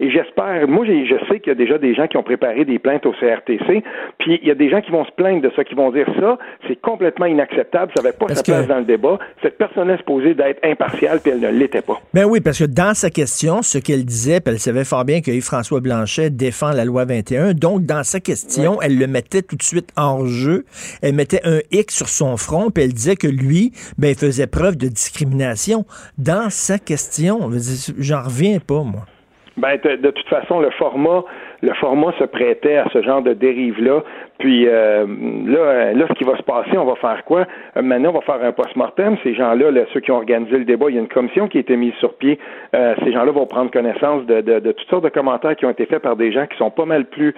et j'espère, moi, je sais qu'il y a déjà des gens qui ont préparé des plaintes au CRTC. Puis il y a des gens qui vont se plaindre de ça, qui vont dire ça, c'est complètement inacceptable, ça n'avait pas sa place dans le débat. Cette personne est supposée d'être impartiale, puis elle ne l'était pas. Ben oui, parce que dans sa question, ce qu'elle disait, puis elle savait fort bien que Yves-François Blanchet défend la loi 21. Donc, dans sa question, elle le mettait tout de suite en jeu. Elle mettait un X sur son front, puis elle disait que lui, ben, il faisait preuve de discrimination. Dans sa question, j'en reviens pas, moi. Ben, de, toute façon, le format, le format se prêtait à ce genre de dérive-là. Puis euh, là, là, ce qui va se passer, on va faire quoi? Euh, maintenant, on va faire un post-mortem. Ces gens-là, ceux qui ont organisé le débat, il y a une commission qui a été mise sur pied. Euh, ces gens-là vont prendre connaissance de, de, toutes sortes de commentaires qui ont été faits par des gens qui sont pas mal plus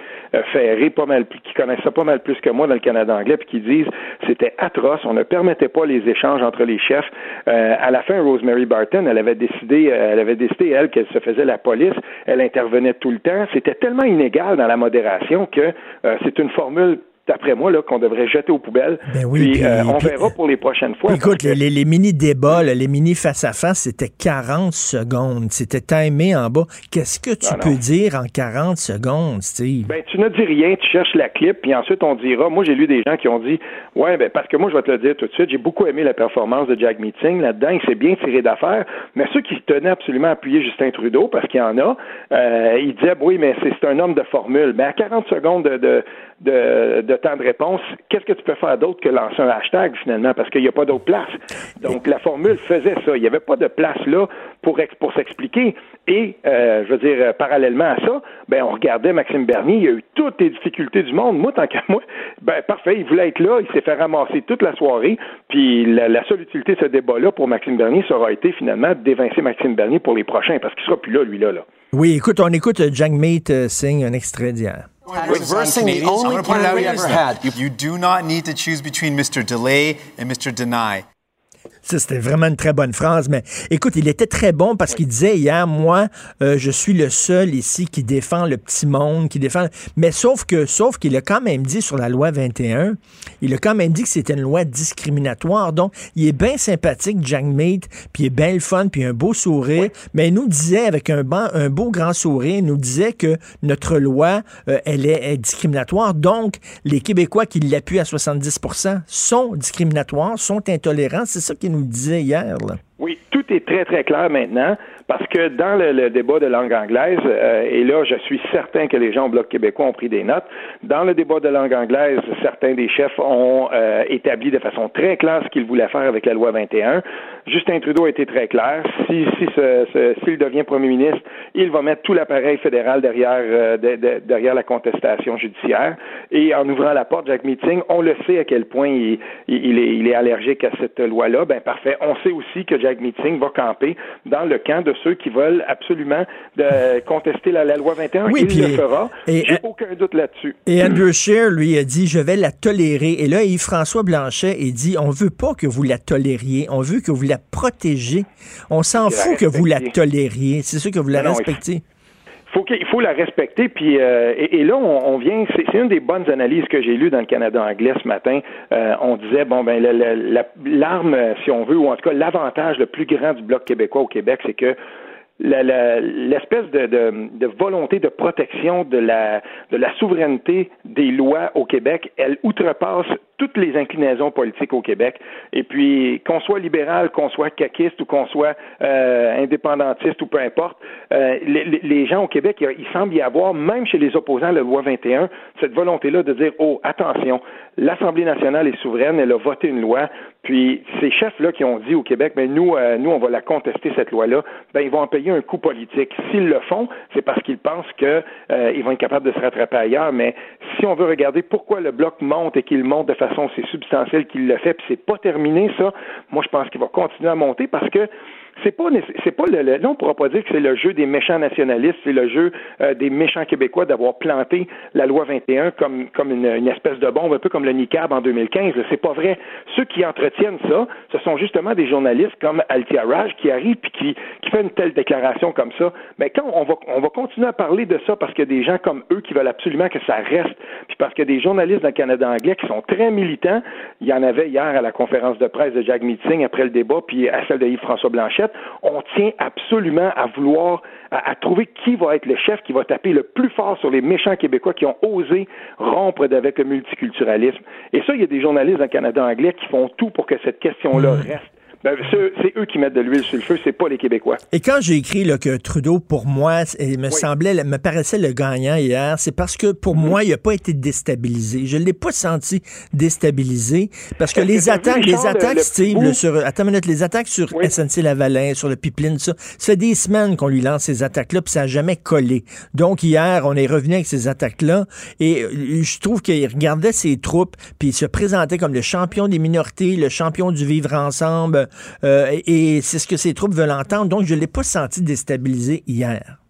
ferrés, pas mal plus, qui connaissent ça pas mal plus que moi dans le Canada anglais, puis qui disent c'était atroce, on ne permettait pas les échanges entre les chefs. à la fin, Rosemary Barton, elle avait décidé, elle avait décidé elle qu'elle se faisait la police, elle intervenait tout le temps. C'était tellement inégal dans la modération que c'est une formule d'après moi, là, qu'on devrait jeter aux poubelles. Ben puis, euh, on verra pour les prochaines fois. Écoute, les, mini-débats, les mini face-à-face, c'était 40 secondes. C'était timé en bas. Qu'est-ce que tu peux dire en 40 secondes, Steve? Ben, tu ne dis rien, tu cherches la clip, puis ensuite on dira. Moi, j'ai lu des gens qui ont dit Ouais, ben, parce que moi, je vais te le dire tout de suite, j'ai beaucoup aimé la performance de Jack Meeting là-dedans. Il s'est bien tiré d'affaires. Mais ceux qui tenaient absolument à appuyer Justin Trudeau, parce qu'il y en a, euh, ils disaient Oui, mais c'est un homme de formule. Mais à 40 secondes de de, de temps de réponse, qu'est-ce que tu peux faire d'autre que lancer un hashtag finalement? Parce qu'il n'y a pas d'autre place. Donc la formule faisait ça. Il n'y avait pas de place là pour, pour s'expliquer. Et euh, je veux dire, euh, parallèlement à ça, ben on regardait Maxime Bernier, il a eu toutes les difficultés du monde. Moi, tant qu'à moi, ben parfait, il voulait être là, il s'est fait ramasser toute la soirée. Puis la, seule utilité de ce débat-là pour Maxime Bernier, ça été finalement d'évincer Maxime Bernier pour les prochains, parce qu'il sera plus là, lui là. Oui, écoute, on écoute Jack Mate euh, signe un extrait d'hier. Reversing the only plan we ever had. You do not need to choose between Mr. Delay and Mr. Deny. Ça, c'était vraiment une très bonne phrase. Mais écoute, il était très bon parce qu'il disait hier, moi, euh, je suis le seul ici qui défend le petit monde, qui défend. Mais sauf que, sauf qu'il a quand même dit sur la loi 21, il a quand même dit que c'était une loi discriminatoire. Donc, il est bien sympathique, Jack Meade, puis il est bien le fun, puis un beau sourire. Mais il nous disait, avec un, un beau grand sourire, il nous disait que notre loi, euh, elle est, discriminatoire. Donc, les Québécois qui l'appuient à 70% sont discriminatoires, sont intolérants. C'est ça qu'il Oui, tout est très, très clair maintenant parce que dans le, débat de langue anglaise, euh, et là, je suis certain que les gens au Bloc québécois ont pris des notes, dans le débat de langue anglaise, certains des chefs ont euh, établi de façon très claire ce qu'ils voulaient faire avec la loi 21. Justin Trudeau a été très clair. Si, si s'il devient premier ministre, il va mettre tout l'appareil fédéral derrière, euh, derrière la contestation judiciaire. Et en ouvrant la porte, Jack Meeting, on le sait à quel point il, il, est, il est allergique à cette loi-là. Ben parfait. On sait aussi que Jack Meeting va camper dans le camp de ceux qui veulent absolument de contester la, loi 21. Oui, il le fera. J'ai aucun doute là-dessus. Et Andrew Scheer, lui, a dit, je vais la tolérer. Et là, Yves-François Blanchet, il dit, on veut pas que vous la tolériez. On veut que vous la protégiez. On s'en fout que vous la tolériez. C'est sûr que vous la respectez faut il faut la respecter. Puis euh, et, là, on, vient. C'est une des bonnes analyses que j'ai lues dans le Canada anglais ce matin. Euh, on disait bon ben l'arme, si on veut, ou en tout cas l'avantage le plus grand du bloc québécois au Québec, c'est que l'espèce de, de, volonté de protection de la, de la souveraineté des lois au Québec, elle outrepasse toutes les inclinaisons politiques au Québec. Et puis, qu'on soit libéral, qu'on soit caquiste ou qu'on soit euh, indépendantiste ou peu importe, euh, les, les, gens au Québec, il, semble y avoir, même chez les opposants à la loi 21, cette volonté-là de dire, oh, attention, l'Assemblée nationale est souveraine, elle a voté une loi, puis ces chefs-là qui ont dit au Québec, ben nous, euh, nous, on va la contester cette loi-là, ben ils vont en payer un coût politique. S'ils le font, c'est parce qu'ils pensent qu'ils vont être capables de se rattraper ailleurs. Mais si on veut regarder pourquoi le bloc monte et qu'il monte de façon c'est substantiel qu'il le fait, puis c'est pas terminé ça. Moi, je pense qu'il va continuer à monter parce que c'est pas c'est pas le, là on pourra pas dire que c'est le jeu des méchants nationalistes, c'est le jeu euh, des méchants québécois d'avoir planté la loi 21 comme comme une, une, espèce de bombe, un peu comme le NICAB en 2015. C'est pas vrai. Ceux qui entretiennent ça, ce sont justement des journalistes comme Altia Raj qui arrivent puis qui qui fait une telle déclaration comme ça. Mais quand on va on va continuer à parler de ça parce qu'il y a des gens comme eux qui veulent absolument que ça reste, puis parce qu'il y a des journalistes dans le Canada anglais qui sont très militants. Il y en avait hier à la conférence de presse de Jack Meeting après le débat, puis à celle de Yves-François On tient absolument à vouloir, à, trouver qui va être le chef qui va taper le plus fort sur les méchants Québécois qui ont osé rompre avec le multiculturalisme. Et ça, il y a des journalistes dans le Canada anglais qui font tout pour que cette question-là mmh. reste ben, c'est eux qui mettent de l'huile sur le feu, c'est pas les Québécois. Et quand j'ai écrit là, que Trudeau, pour moi, il me semblait, me paraissait le gagnant hier, c'est parce que pour mhm. moi, il n'a pas été déstabilisé. Je ne l'ai pas senti déstabilisé parce que les attaques, les attaques, Steve, sur, attends une minute, les attaques sur SNC Lavalin, sur le pipeline, ça, ça fait des semaines qu'on lui lance ces attaques-là, puis ça n'a jamais collé. Donc hier, on est revenu avec ces attaques-là, et euh, je trouve qu'il regardait ses troupes, puis il se présentait comme le champion des minorités, le champion du vivre ensemble. Euh, et c'est ce que ces troupes veulent entendre. Donc, je ne l'ai pas senti déstabilisé hier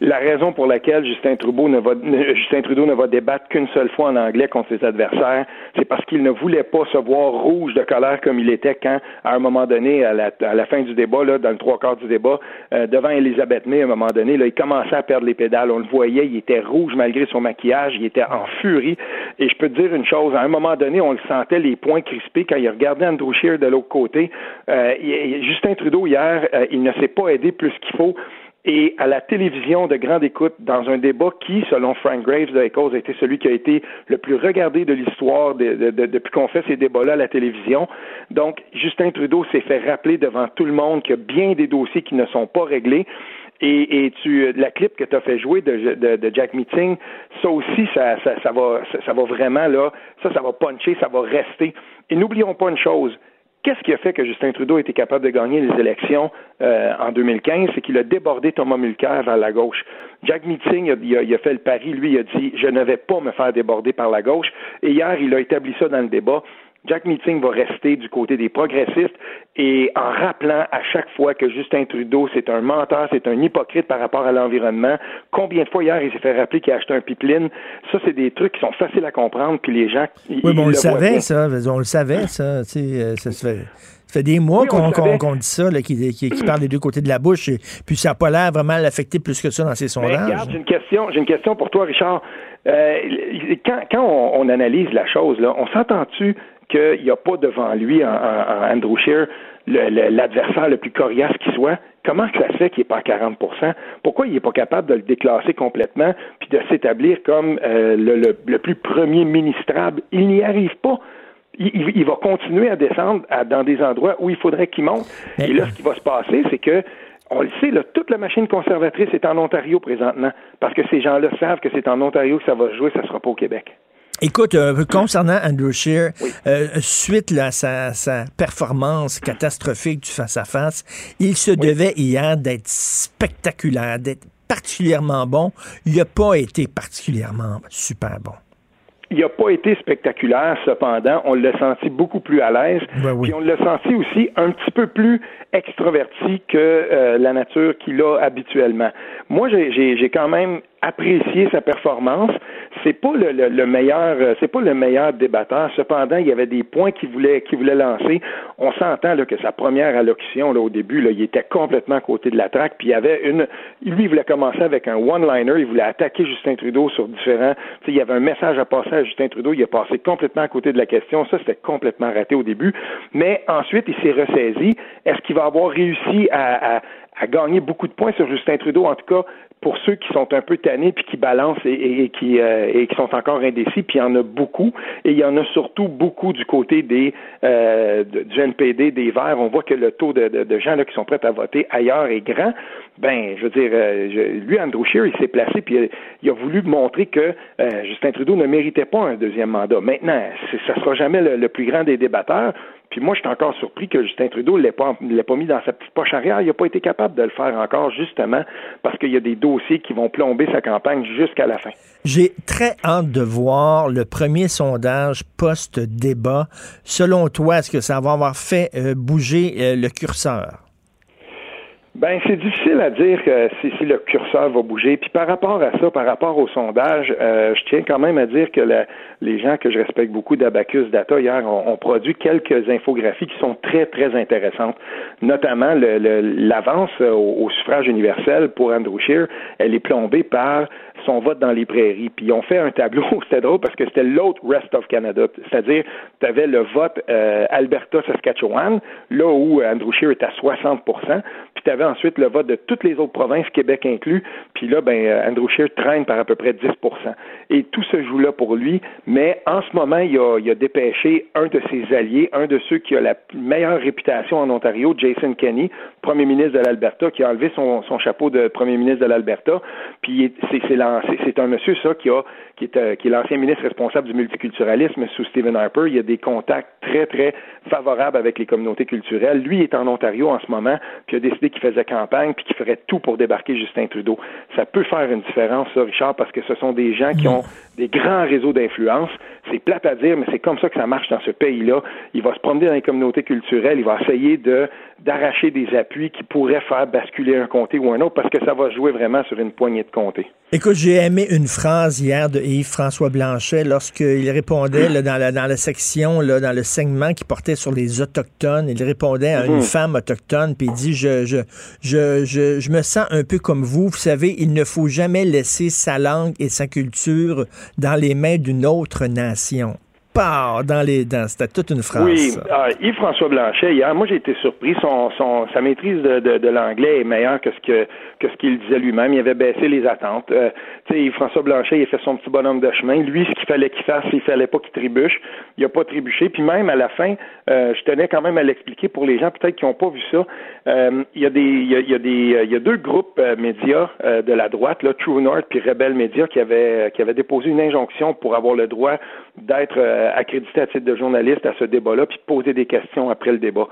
la raison pour laquelle Justin Trudeau ne va, Justin Trudeau ne va débattre qu'une seule fois en anglais contre ses adversaires, c'est parce qu'il ne voulait pas se voir rouge de colère comme il était quand, à un moment donné, à la, à la fin du débat, là, dans le trois quarts du débat, euh, devant Elisabeth May, à un moment donné, là, il commençait à perdre les pédales. On le voyait, il était rouge malgré son maquillage, il était en furie. Et je peux te dire une chose, à un moment donné, on le sentait les poings crispés quand il regardait Andrew Scheer de l'autre côté. Euh, Justin Trudeau hier, euh, il ne s'est pas aidé plus qu'il faut et à la télévision de grande écoute dans un débat qui, selon Frank Graves de Echoes, a été celui qui a été le plus regardé de l'histoire depuis qu'on fait ces débats-là à la télévision. Donc, Justin Trudeau s'est fait rappeler devant tout le monde qu'il y a bien des dossiers qui ne sont pas réglés. Et, et tu, la clip que tu as fait jouer de, de, Jack Meeting, ça aussi, ça, ça, ça va, ça va vraiment là, ça, ça va puncher, ça va rester. Et n'oublions pas une chose, Qu'est-ce qui a fait que Justin Trudeau été capable de gagner les élections euh, en 2015? C'est qu'il a débordé Thomas Mulcair vers la gauche. Jack Meeting, il a, a, fait le pari, lui, il a dit Je ne vais pas me faire déborder par la gauche. Et hier, il a établi ça dans le débat. Jack Meeting va rester du côté des progressistes et en rappelant à chaque fois que Justin Trudeau, c'est un menteur, c'est un hypocrite par rapport à l'environnement. Combien de fois hier il s'est fait rappeler qu'il a acheté un pipeline? Ça, c'est des trucs qui sont faciles à comprendre, puis les gens. Oui, mais on le, savait, ça. On le savait, ça. Euh, ça se fait. Ça fait des mois qu'on dit ça, qui, qui, parle des deux côtés de la bouche, et, puis ça n'a pas l'air vraiment l'affecter plus que ça dans ses sondages. j'ai une question, j'ai une question pour toi, Richard. Euh, quand, quand on, on, analyse la chose, là, on s'entend-tu qu'il n'y a pas devant lui, en, Andrew Scheer, l'adversaire le, plus coriace qui soit, comment ça se fait qu'il n'est pas à 40% Pourquoi il n'est pas capable de le déclasser complètement puis de s'établir comme euh, le, plus premier ministrable? Il n'y arrive pas. il, va continuer à descendre dans des endroits où il faudrait qu'il monte. Et là, ce qui va se passer, c'est que on le sait, là, toute la machine conservatrice est en Ontario présentement, parce que ces gens-là savent que c'est en Ontario que ça va jouer, ça ne sera pas au Québec. Écoute, euh, concernant Andrew Scheer, euh, suite à sa, performance catastrophique du face-à-face, il se devait hier d'être spectaculaire, d'être particulièrement bon. Il n'a pas été particulièrement super bon. Il n'a pas été spectaculaire, cependant, on l'a senti beaucoup plus à l'aise. Ben Puis on l'a senti aussi un petit peu plus extroverti que euh, la nature qu'il a habituellement. Moi, j'ai quand même apprécié sa performance. C'est pas le, le, meilleur, euh, c'est pas le meilleur débatteur. Cependant, il y avait des points qu'il voulait, qu'il voulait lancer. On s'entend là, que sa première allocution là, au début, là, il était complètement à côté de la traque. Puis il y avait une, lui, il voulait commencer avec un one-liner. Il voulait attaquer Justin Trudeau sur différents. il y avait un message à passer à Justin Trudeau. Il a passé complètement à côté de la question. Ça, c'était complètement raté au début. Mais ensuite, il s'est ressaisi. Est-ce qu'il va avoir réussi à, à à gagner beaucoup de points sur Justin Trudeau, en tout cas pour ceux qui sont un peu tannés puis qui balancent et, qui, euh, et qui sont encore indécis, puis il y en a beaucoup, et il y en a surtout beaucoup du côté des euh, du NPD, des Verts. On voit que le taux de, gens là, qui sont prêts à voter ailleurs est grand. Ben, je veux dire, euh, lui, Andrew Scheer, il s'est placé puis il, a voulu montrer que euh, Justin Trudeau ne méritait pas un deuxième mandat. Maintenant, ça sera jamais le plus grand des débatteurs. Puis moi, je suis encore surpris que Justin Trudeau ne l'ait pas, mis dans sa petite poche arrière. Il n'a pas été capable de le faire encore, justement, parce qu'il y a des dossiers qui vont plomber sa campagne jusqu'à la fin. J'ai très hâte de voir le premier sondage post-débat. Selon toi, est-ce que ça va avoir fait euh, bouger euh, le curseur? Ben, c'est difficile à dire que si, si, le curseur va bouger. Puis par rapport à ça, par rapport au sondage, euh, je tiens quand même à dire que les gens que je respecte beaucoup d'Abacus Data hier ont, produit quelques infographies qui sont très, très intéressantes. Notamment l'avance au, suffrage universel pour Andrew Scheer, elle est plombée par son vote dans les prairies. Puis ont fait un tableau, c'était drôle parce que c'était l'autre Rest of Canada, c'est-à-dire tu avais le vote euh, Alberta-Saskatchewan, là où Andrew Scheer est à 60% puis tu avais ensuite le vote de toutes les autres provinces, Québec inclus, puis là, ben, euh, Andrew Scheer traîne par à peu près 10% Et tout se joue là pour lui, mais en ce moment, il a, dépêché un de ses alliés, un de ceux qui a la meilleure réputation en Ontario, Jason Kenney, premier ministre de l'Alberta, qui a enlevé son, son chapeau de premier ministre de l'Alberta, puis c'est c'est un monsieur, ça, qui a qui est, euh, qui est l'ancien ministre responsable du multiculturalisme sous Stephen Harper. Il a des contacts très, très favorables avec les communautés culturelles. Lui est en Ontario en ce moment, puis il a décidé qu'il faisait campagne, puis qu'il ferait tout pour débarquer Justin Trudeau. Ça peut faire une différence, ça, Richard, parce que ce sont des gens qui ont des grands réseaux d'influence. C'est plate à dire, mais c'est comme ça que ça marche dans ce pays-là. Il va se promener dans les communautés culturelles, il va essayer de d'arracher des appuis qui pourraient faire basculer un comté ou un autre, parce que ça va jouer vraiment sur une poignée de comtés. Écoute, j'ai aimé une phrase hier de Yves-François Blanchet lorsqu'il répondait dans, la, dans la section, là, dans le segment qui portait sur les Autochtones. Il répondait à une mhm. femme autochtone, puis il dit je, je, je, je, je me sens un peu comme vous. Vous savez, il ne faut jamais laisser sa langue et sa culture dans les mains d'une autre nation dans les dents. C'était toute une phrase. Oui, ah, Yves-François Blanchet, hier, moi j'ai été surpris. Son, son, sa maîtrise de, de, l'anglais est meilleure que ce que, que ce qu'il disait lui-même. Il avait baissé les attentes. Euh, tu sais, Yves-François Blanchet, il a fait son petit bonhomme de chemin. Lui, ce qu'il fallait qu'il fasse, il fallait pas qu'il trébuche. Il a pas trébuché. Puis même à la fin, euh, je tenais quand même à l'expliquer pour les gens peut-être qui n'ont pas vu ça. Euh, il y a des, il y a, il y a des, il y a deux groupes médias de la droite, là, True North puis Rebel Media, qui avaient, qui avaient déposé une injonction pour avoir le droit d'être euh, accrédité à titre de journaliste à ce débat-là, puis poser des questions après le débat.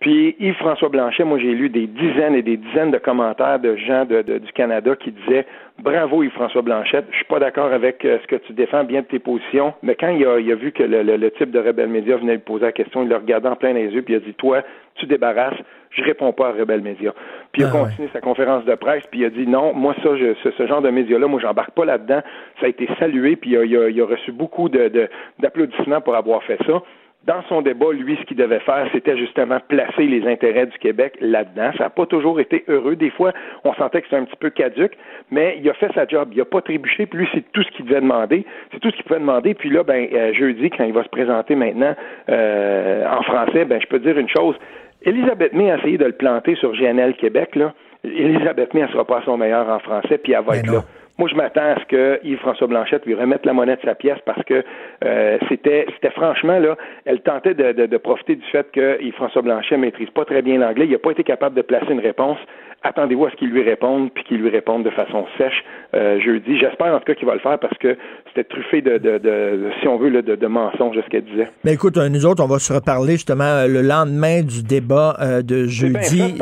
Puis Yves-François Blanchet, moi j'ai lu des dizaines et des dizaines de commentaires de gens de, du Canada qui disaient Bravo Yves-François Blanchet, je suis pas d'accord avec euh, ce que tu défends bien de tes positions, mais quand il a, il a vu que le, le, type de Rebelle Média venait lui poser la question, il le regardait en plein les yeux, puis il a dit Toi, tu débarrasses, je réponds pas à Rebelle Média. Puis il a ah continué sa conférence de presse, puis il a dit non, moi ça, je, ce, genre de média-là, moi j'embarque pas là-dedans. Ça a été salué, puis il a, il a, reçu beaucoup de, d'applaudissements pour avoir fait ça dans son débat, lui, ce qu'il devait faire, c'était justement placer les intérêts du Québec là-dedans. Ça n'a pas toujours été heureux. Des fois, on sentait que c'était un petit peu caduque, mais il a fait sa job. Il n'a pas trébuché, puis lui, c'est tout ce qu'il devait demander. C'est tout ce qu'il pouvait demander. Puis là, ben, euh, jeudi, quand il va se présenter maintenant euh, en français, ben, je peux dire une chose. Elisabeth May a essayé de le planter sur GNL Québec, là. Elisabeth May, elle sera pas son meilleur en français, puis elle va être là. Moi, je m'attends à ce que Yves-François Blanchette lui remette la monnaie de sa pièce parce que euh, c'était, c'était franchement, là, elle tentait de, de, de profiter du fait que Yves-François Blanchet maîtrise pas très bien l'anglais. Il n'a pas été capable de placer une réponse attendez-vous à ce qu'il lui réponde, puis qu'il lui réponde de façon sèche euh, jeudi? J'espère en tout cas qu'il va le faire parce que c'était truffé de, de, de, si on veut, de, de mensonges, ce qu'elle disait. Mais écoute, euh, nous autres, on va se reparler justement euh, le lendemain du débat euh, de jeudi.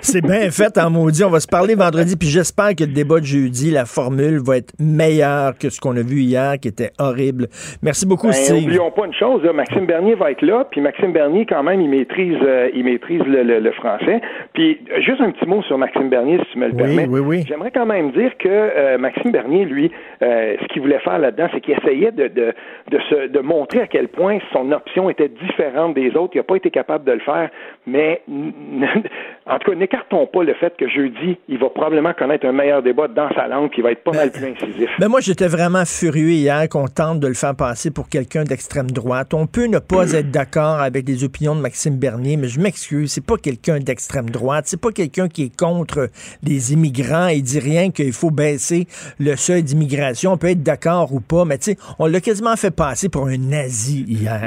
C'est bien fait en maudit. On va se parler vendredi, puis j'espère que le débat de jeudi, la formule va être meilleure que ce qu'on a vu hier, qui était horrible. Merci beaucoup, ben, Steve. N'oublions pas une chose, Maxime Bernier va être là, puis Maxime Bernier, quand même, il maîtrise, il maîtrise le, le, le français. Puis juste un petit mot sur Maxime Bernier, si tu me le permets. Oui, oui. J'aimerais quand même dire que euh, Maxime Bernier, lui, euh, ce qu'il voulait faire là-dedans, c'est qu'il essayait de, de, de, se, de montrer à quel point son option était différente des autres. Il n'a pas été capable de le faire, mais en tout cas, n'écartons pas le fait que jeudi, il va probablement connaître un meilleur débat dans sa langue, qui va être pas mal plus incisif. Mais moi, j'étais vraiment furieux hier qu'on tente de le faire passer pour quelqu'un d'extrême droite. On peut ne pas être d'accord avec les opinions de Maxime Bernier, mais je m'excuse, c'est pas quelqu'un d'extrême droite, c'est pas quelqu'un qui est contre les immigrants. Il dit rien qu'il faut baisser le seuil d'immigration. On peut être d'accord ou pas, mais tu sais, on l'a quasiment fait passer pour un nazi hier.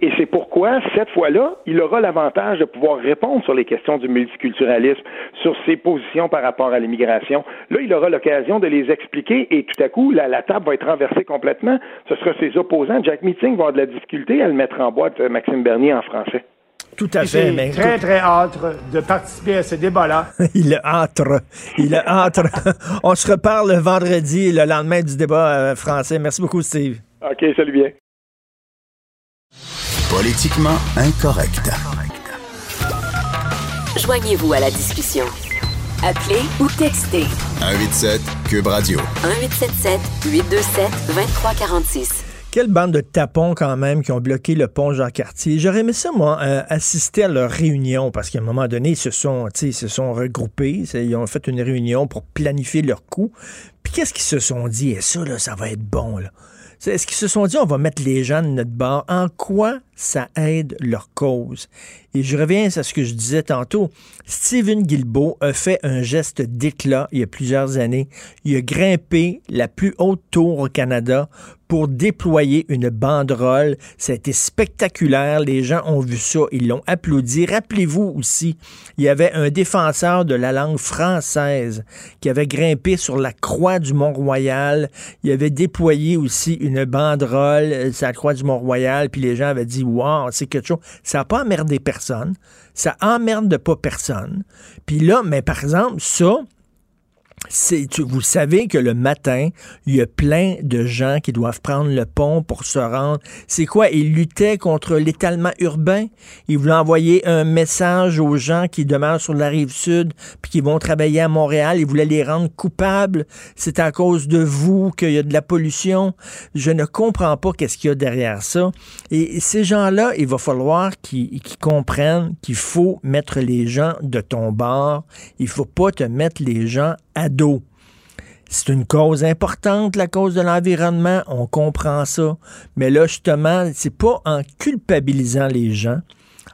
et c'est pourquoi, cette fois-là, il aura l'avantage de pouvoir répondre sur les questions du multiculturalisme, sur ses positions par rapport à l'immigration. Là, il aura l'occasion de les expliquer et tout à coup, la, la, table va être renversée complètement. Ce sera ses opposants. Jack Meeting va avoir de la difficulté à le mettre en boîte, euh, Maxime Bernier, en français. Tout à fait. Mais très, très hâte de participer à ce débat-là. il a hâte. Il a hâte. On se reparle le vendredi, le lendemain du débat euh, français. Merci beaucoup, Steve. OK, salut bien. Politiquement incorrect. Joignez-vous à la discussion. Appelez ou textez. 187 Cube Radio. 1877 827 2346. Quelle bande de tapons quand même qui ont bloqué le pont Jean-Cartier. J'aurais aimé ça, moi, euh, assister à leur réunion parce qu'à un moment donné, ils se sont, ils se sont regroupés. Ils ont fait une réunion pour planifier leur coup. Puis qu'est-ce qu'ils se sont dit? Et ça, là, ça va être bon, là. Est-ce qu'ils se sont dit, on va mettre les gens de notre bord? En quoi ça aide leur cause? Et je reviens à ce que je disais tantôt. Stephen Guilbeault a fait un geste d'éclat il y a plusieurs années. Il a grimpé la plus haute tour au Canada pour déployer une banderole. Ça a été spectaculaire. Les gens ont vu ça. Ils l'ont applaudi. Rappelez-vous aussi, il y avait un défenseur de la langue française qui avait grimpé sur la croix du Mont-Royal. Il avait déployé aussi une banderole, sur la croix du Mont-Royal, puis les gens avaient dit, wow, c'est quelque chose. Ça n'a pas emmerdé personne. Ça emmerde pas personne. Puis là, mais par exemple, ça, vous savez que le matin, il y a plein de gens qui doivent prendre le pont pour se rendre. C'est quoi? Ils luttaient contre l'étalement urbain. Ils voulaient envoyer un message aux gens qui demeurent sur la rive sud puis qui vont travailler à Montréal. Ils voulaient les rendre coupables. C'est à cause de vous qu'il y a de la pollution. Je ne comprends pas qu'est-ce qu'il y a derrière ça. Et ces gens-là, il va falloir qu'ils comprennent qu'il faut mettre les gens de ton bord. Il faut pas te mettre les gens à C'est une cause importante, la cause de l'environnement, on comprend ça. Mais là, justement, c'est pas en culpabilisant les gens,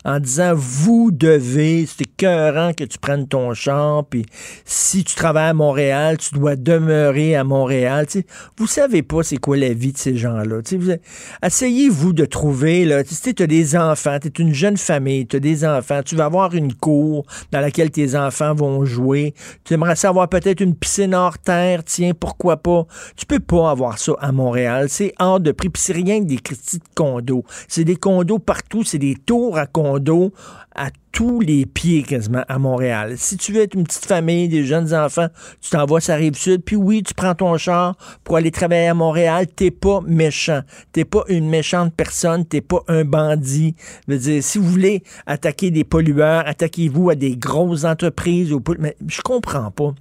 en disant vous devez, c'est écœurant que tu prennes ton champ, puis si tu travailles à Montréal, tu dois demeurer à Montréal. Vous vous savez pas c'est quoi la vie de ces gens-là. Asseyez-vous de trouver, là, tu as des enfants, tu es une jeune famille, tu as des enfants, tu vas avoir une cour dans laquelle tes enfants vont jouer, tu aimerais savoir peut-être une piscine hors terre, tiens, pourquoi pas. Tu peux pas avoir ça à Montréal, c'est hors de prix, puis c'est rien que des petits condos. C'est des condos partout, c'est des tours à condos à tous les pieds quasiment à Montréal. Si tu veux être une petite famille, des jeunes enfants, tu t'envoies sur la rive sud, puis oui, tu prends ton char pour aller travailler à Montréal, t'es pas méchant. T'es pas une méchante personne, t'es pas un bandit. Je dire, si vous voulez attaquer des pollueurs, attaquez-vous à des grosses entreprises. Mais je comprends pas.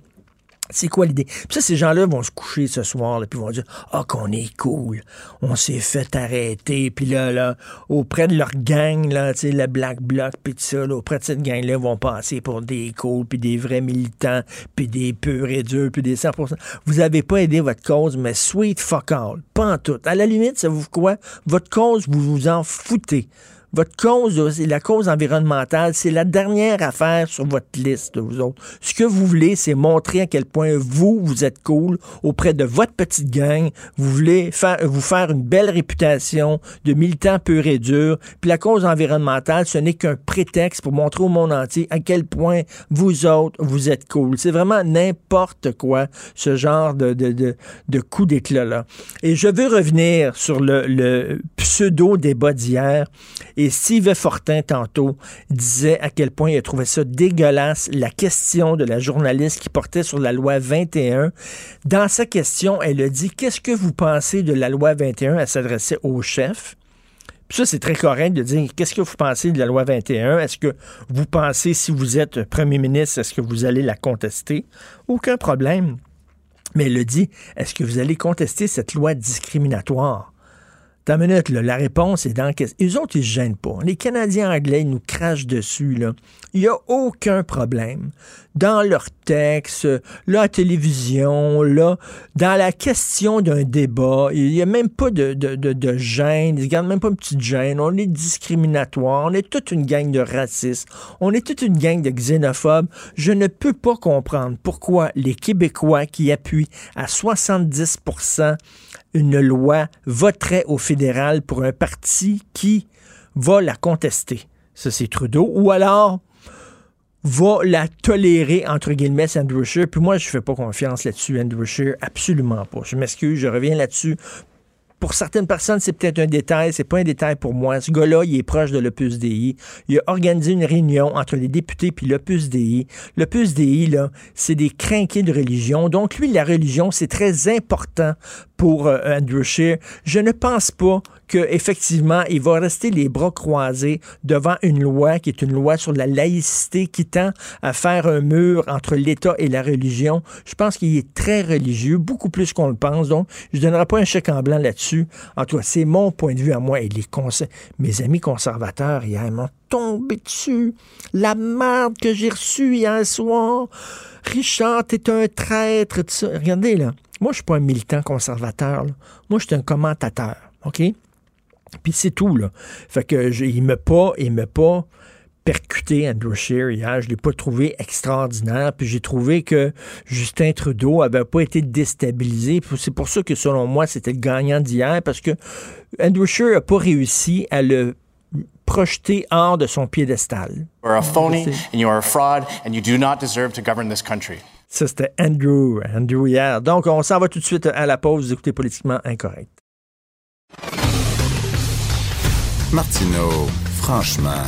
C'est quoi l'idée? Puis ça, ces gens-là vont se coucher ce soir, là, puis vont dire Ah, qu'on est cool, on s'est fait arrêter, puis là, là, auprès de leur gang, là, tu sais, le Black Bloc, puis tout ça, auprès de cette gang-là, vont passer pour des cools, puis des vrais militants, puis des purs et durs, puis des 100%. Vous avez pas aidé votre cause, mais sweet fuck all. Pas en tout. À la limite, ça vous quoi? Votre cause, vous vous en foutez. Votre cause, la cause environnementale, c'est la dernière affaire sur votre liste, vous autres. Ce que vous voulez, c'est montrer à quel point vous, vous êtes cool auprès de votre petite gang. Vous voulez faire, vous faire une belle réputation de militant pur et dur. Puis la cause environnementale, ce n'est qu'un prétexte pour montrer au monde entier à quel point vous autres, vous êtes cool. C'est vraiment n'importe quoi, ce genre de, de, de, de coup d'éclat-là. Et je veux revenir sur le, le pseudo-débat d'hier et Steve Fortin, tantôt, disait à quel point il a trouvé ça dégueulasse, la question de la journaliste qui portait sur la loi 21. Dans sa question, elle a dit Qu'est-ce que vous pensez de la loi 21 Elle s'adressait au chef. Puis ça, c'est très correct de dire qu'est-ce que vous pensez de la loi 21? Est-ce que vous pensez, si vous êtes premier ministre, est-ce que vous allez la contester? Aucun problème. Mais elle a dit, est-ce que vous allez contester cette loi discriminatoire? La réponse est dans... Les autres, ils se gênent pas. Les Canadiens anglais, ils nous crachent dessus. Il n'y a aucun problème. Dans leur texte, la télévision, là, dans la question d'un débat, il n'y a même pas de, de, de, de, gêne. Ils ne gardent même pas une petite gêne. On est discriminatoire. On est toute une gang de racistes. On est toute une gang de xénophobes. Je ne peux pas comprendre pourquoi les Québécois qui appuient à 70 une loi voterait au fédéral pour un parti qui va la contester. Ça, c'est Trudeau. Ou alors va la tolérer, entre guillemets, Andrew Scheer. Puis moi, je ne fais pas confiance là-dessus, Andrew Scheer. Absolument pas. Je m'excuse, je reviens là-dessus pour certaines personnes, c'est peut-être un détail, c'est pas un détail pour moi. Ce gars-là, il est proche de l'Opus DI. Il a organisé une réunion entre les députés puis l'Opus DI. L'Opus DI, là, c'est des crinqués de religion. Donc, lui, la religion, c'est très important pour euh, Andrew Scheer. Je ne pense pas qu'effectivement, il va rester les bras croisés devant une loi qui est une loi sur la laïcité qui tend à faire un mur entre l'État et la religion. Je pense qu'il est très religieux, beaucoup plus qu'on le pense. Donc, je ne donnerai pas un chèque en blanc là-dessus. En tout cas, c'est mon point de vue à moi. Et les mes amis conservateurs, hier, m'ont tombé dessus. La merde que j'ai reçue hier soir. Richard, t'es un traître. Regardez, là. Moi, je suis pas un militant conservateur. Moi, je suis un commentateur. OK? Puis c'est tout, là. Fait que je, il m'a pas, il m'a pas percuté Andrew Scheer hier. Je l'ai pas trouvé extraordinaire. Puis j'ai trouvé que Justin Trudeau avait pas été déstabilisé. C'est pour ça que selon moi, c'était le gagnant d'hier parce que Andrew Scheer a pas réussi à le projeter hors de son piédestal. You're a phony and you're a fraud and you do not deserve to govern this country. Ça, c'était Andrew, Andrew hier. Donc, on s'en va tout de suite à la pause. Vous écoutez Politiquement Incorrect. Martineau, franchement,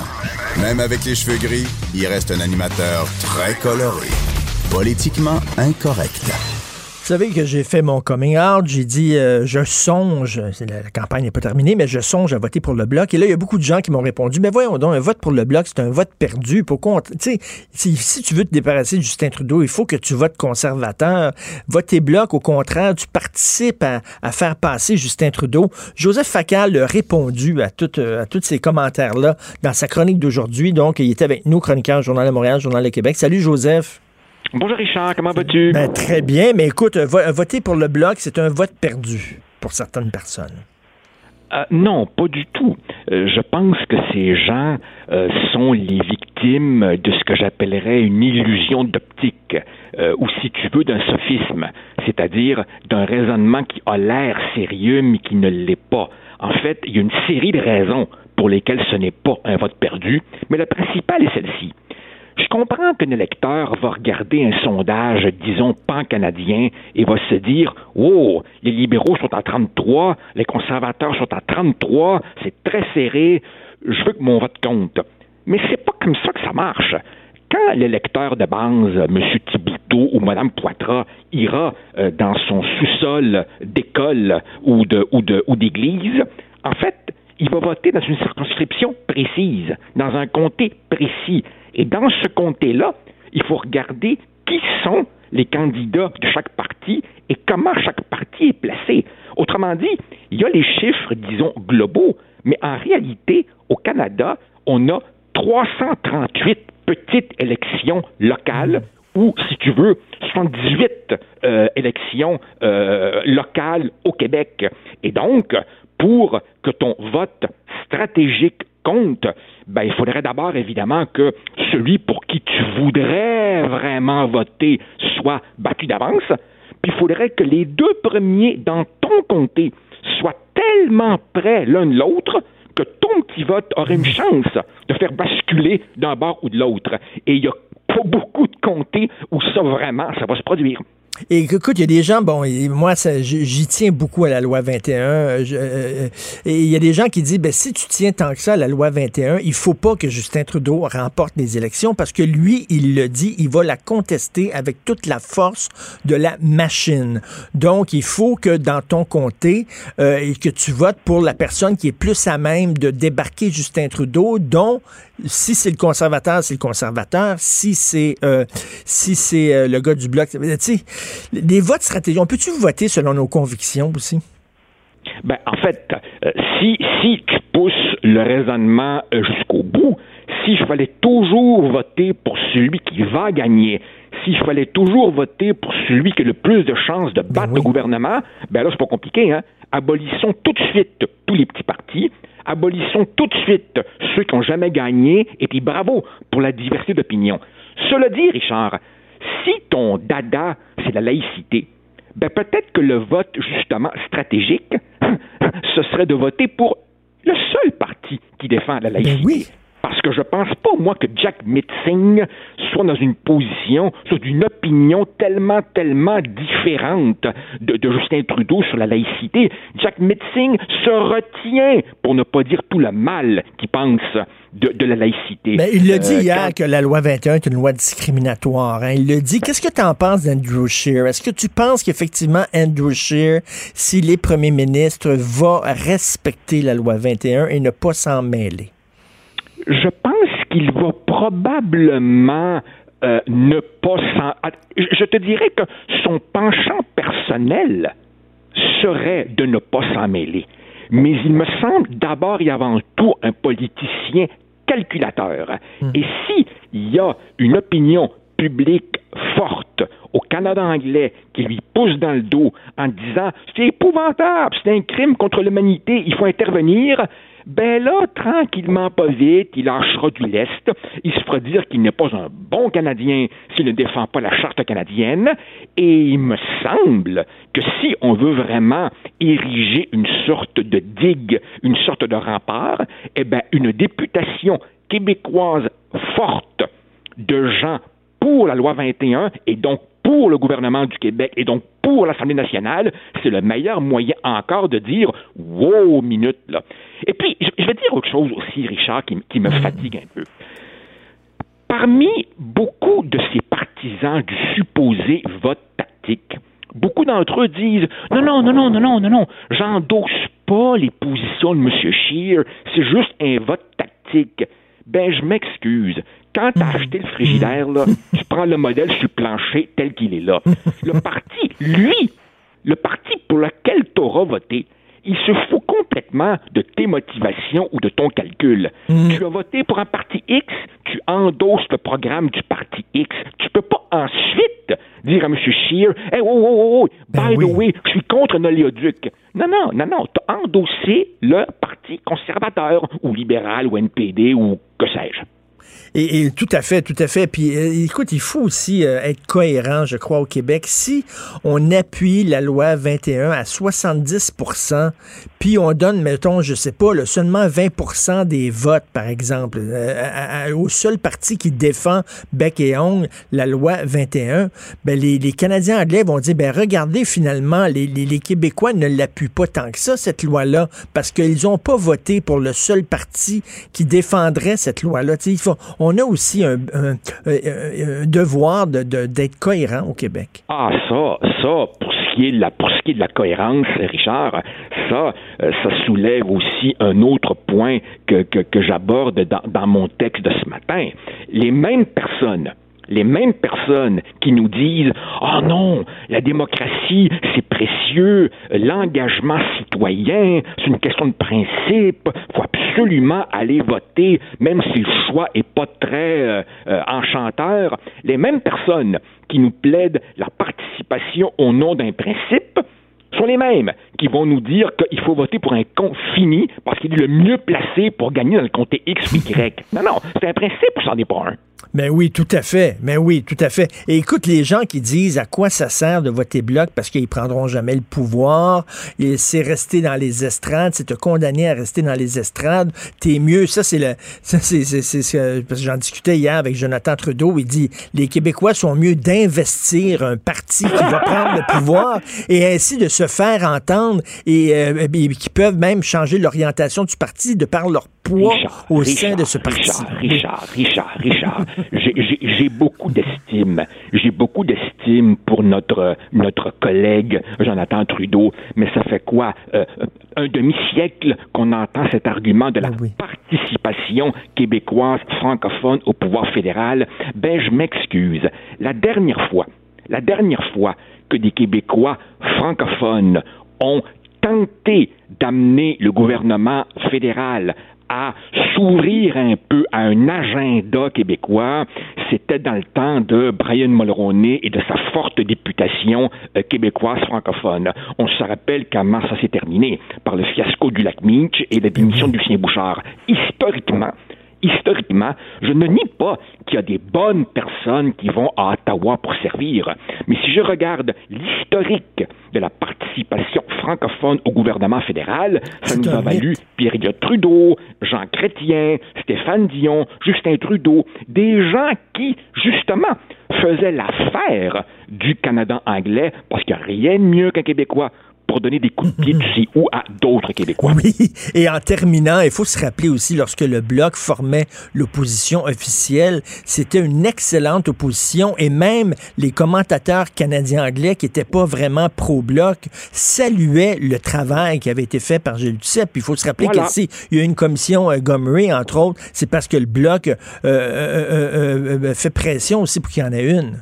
même avec les cheveux gris, il reste un animateur très coloré. Politiquement incorrect. Vous savez que j'ai fait mon coming out, j'ai dit euh, je songe, la, campagne n'est pas terminée, mais je songe à voter pour le bloc. Et là, il y a beaucoup de gens qui m'ont répondu, mais voyons donc, un vote pour le bloc, c'est un vote perdu. Pourquoi? Tu sais, si, si, tu veux te débarrasser de Justin Trudeau, il faut que tu votes conservateur. Voter bloc, au contraire, tu participes à, à faire passer Justin Trudeau. Joseph Facal a répondu à, tout, à tous ces commentaires-là dans sa chronique d'aujourd'hui. Donc, il était avec nous, chroniqueur Journal de Montréal, Journal de Québec. Salut, Joseph. Bonjour Richard, comment vas-tu? Ben, très bien, mais écoute, voter pour le bloc, c'est un vote perdu pour certaines personnes. Euh, non, pas du tout. Euh, je pense que ces gens euh, sont les victimes de ce que j'appellerais une illusion d'optique, ou si tu veux, d'un sophisme, c'est-à-dire d'un raisonnement qui a l'air sérieux mais qui ne l'est pas. En fait, il y a une série de raisons pour lesquelles ce n'est pas un vote perdu, mais la principale est celle-ci. Je comprends qu'un électeur va regarder un sondage, disons, pan-canadien, et va se dire Oh, les libéraux sont à 33, les conservateurs sont à 33, c'est très serré, je veux que mon vote compte. Mais c'est pas comme ça que ça marche. Quand l'électeur de base, M. Thibouteau ou Mme Poitras, ira euh, dans son sous-sol d'école ou d'église, en fait, il va voter dans une circonscription précise, dans un comté précis. Et dans ce comté-là, il faut regarder qui sont les candidats de chaque parti et comment chaque parti est placé. Autrement dit, il y a les chiffres, disons, globaux, mais en réalité, au Canada, on a 338 petites élections locales ou, si tu veux, 78 euh, élections euh, locales au Québec. Et donc, pour que ton vote stratégique compte, ben, il faudrait d'abord évidemment que celui pour qui tu voudrais vraiment voter soit battu d'avance, puis il faudrait que les deux premiers dans ton comté soient tellement près l'un de l'autre que ton petit vote aurait une chance de faire basculer d'un bord ou de l'autre. Et il y a pas beaucoup de comtés où ça vraiment, ça va se produire. Et écoute, il y a des gens, bon, moi, j'y tiens beaucoup à la loi 21. Euh, euh, et il y a des gens qui disent, ben, si tu tiens tant que ça à la loi 21, il faut pas que Justin Trudeau remporte les élections parce que lui, il le dit, il va la contester avec toute la force de la machine. Donc, il faut que dans ton comté, euh, que tu votes pour la personne qui est plus à même de débarquer Justin Trudeau, dont si c'est le conservateur, c'est le conservateur. Si c'est euh, si c'est euh, le gars du bloc, tu sais, les votes stratégiques. On peut-tu voter selon nos convictions aussi? Ben, en fait, euh, si, si tu pousses le raisonnement jusqu'au bout, si je fallait toujours voter pour celui qui va gagner, si je fallait toujours voter pour celui qui a le plus de chances de battre ben le gouvernement, ben là, c'est pas compliqué, hein? Abolissons tout de suite tous les petits partis, abolissons tout de suite ceux qui n'ont jamais gagné, et puis bravo pour la diversité d'opinion. Cela dit, Richard, si ton dada, c'est la laïcité, ben peut-être que le vote, justement, stratégique, ce serait de voter pour le seul parti qui défend la ben laïcité. oui. Parce que je pense pas, moi, que Jack Mitzing soit dans une position, sur une opinion tellement, tellement différente de, Justin Trudeau sur la laïcité. Jack Mitzing se retient, pour ne pas dire tout le mal qu'il pense de, la laïcité. Mais il le dit euh, hier que la loi 21 est une loi discriminatoire. Hein. Il le dit. Qu'est-ce que tu en penses d'Andrew Scheer? Est-ce que tu penses qu'effectivement Andrew Scheer, s'il est premier ministre, va respecter la loi 21 et ne pas s'en mêler? Je pense qu'il va probablement euh, ne pas s'en... Je te dirais que son penchant personnel serait de ne pas s'en mêler. Mais il me semble d'abord et avant tout un politicien calculateur. Hmm. Et s'il y a une opinion publique forte au Canada anglais qui lui pousse dans le dos en disant c'est épouvantable, c'est un crime contre l'humanité, il faut intervenir, ben là, tranquillement, pas vite, il lâchera du lest. Il se fera dire qu'il n'est pas un bon Canadien s'il ne défend pas la charte canadienne. Et il me semble que si on veut vraiment ériger une sorte de digue, une sorte de rempart, eh bien, une députation québécoise forte de gens pour la loi 21 et donc pour le gouvernement du Québec et donc pour l'Assemblée nationale, c'est le meilleur moyen encore de dire wow, minute là. Et puis, je vais dire autre chose aussi, Richard, qui, qui me fatigue un peu. Parmi beaucoup de ces partisans du supposé vote tactique, beaucoup d'entre eux disent non, non, non, non, non, non, non, non, j'endosse pas les positions de M. Scheer, c'est juste un vote tactique. Ben, je m'excuse. Quand tu as acheté le frigidaire, là, tu prends le modèle sur le plancher tel qu'il est là. Le parti, lui, le parti pour lequel tu auras voté, il se fout complètement de tes motivations ou de ton calcul. Mm. Tu as voté pour un parti X, tu endosses le programme du parti X. Tu peux pas ensuite dire à M. Scheer, hey, oh, oh, oh, by the way, je suis contre un oléoduc. Non, non, non, non. Tu as endossé le parti conservateur ou libéral ou NPD ou que sais-je. Et, tout à fait, tout à fait. Puis euh, écoute, il faut aussi euh, être cohérent, je crois, au Québec. Si on appuie la loi 21 à 70 puis on donne, mettons, je sais pas, seulement 20% des votes, par exemple, euh, au seul parti qui défend bec et ongle la loi 21, ben les, Canadiens anglais vont dire, ben regardez, finalement, les, les Québécois ne l'appuient pas tant que ça, cette loi-là, parce qu'ils n'ont pas voté pour le seul parti qui défendrait cette loi-là. Il faut, on a aussi un, devoir d'être cohérent au Québec. Ah, ça, ça, pour ce qui est de la, pour ce qui est de la cohérence, Richard, ça, euh, ça soulève aussi un autre point que, que, j'aborde dans, dans mon texte de ce matin. Les mêmes personnes les mêmes personnes qui nous disent Oh non, la démocratie, c'est précieux, l'engagement citoyen, c'est une question de principe, faut absolument aller voter, même si le choix est pas très euh, euh, enchanteur. Les mêmes personnes qui nous plaident la participation au nom d'un principe sont les mêmes qui vont nous dire qu'il faut voter pour un con fini parce qu'il est le mieux placé pour gagner dans le comté X ou Y. Non, non, c'est un principe, c'en est pas un? Mais oui, tout à fait. Mais oui, tout à fait. Et écoute, les gens qui disent à quoi ça sert de voter bloc parce qu'ils prendront jamais le pouvoir, c'est rester dans les estrades, c'est te condamner à rester dans les estrades, t'es mieux. Ça, c'est le, ça, c'est, parce que j'en discutais hier avec Jonathan Trudeau. Il dit, les Québécois sont mieux d'investir un parti qui va prendre le pouvoir et ainsi de se faire entendre et, euh, et qui peuvent même changer l'orientation du parti de par leur poids Richard, au Richard, sein de ce parti. Richard, Richard, Richard, Richard. J'ai- beaucoup d'estime. J'ai beaucoup d'estime pour notre, notre collègue Jonathan Trudeau. Mais ça fait quoi? euh, un demi-siècle qu'on entend cet argument de la participation québécoise francophone au pouvoir fédéral? Ben, je m'excuse. La dernière fois, la dernière fois que des Québécois francophones ont tenté d'amener le gouvernement fédéral à s'ouvrir un peu à un agenda québécois, c'était dans le temps de Brian Mulroney et de sa forte députation euh, québécoise francophone. On se rappelle comment ça s'est terminé par le fiasco du lac Meach et la démission du Lucien Bouchard. Historiquement, historiquement, je ne nie pas qu'il y a des bonnes personnes qui vont à Ottawa pour servir. Mais si je regarde l'historique de la participation francophone au gouvernement fédéral, ça nous a valu Pierre-Éliott Trudeau, Jean Chrétien, Stéphane Dion, Justin Trudeau, des gens qui, justement, faisaient l'affaire du Canada anglais parce qu'il n'y a rien de mieux qu'un Québécois pour donner des coups de pied de ci ou à d'autres Québécois. Oui, et en terminant, il faut se rappeler aussi, lorsque le Bloc formait l'opposition officielle, c'était une excellente opposition et même les commentateurs canadiens-anglais qui n'étaient pas vraiment pro-Bloc saluaient le travail qui avait été fait par Gilles Duceppe. Puis il faut se rappeler Voilà. qu'ici, il y a une commission euh, Gomery, entre autres, c'est parce que le Bloc euh, euh, euh, fait pression aussi pour qu'il y en ait une.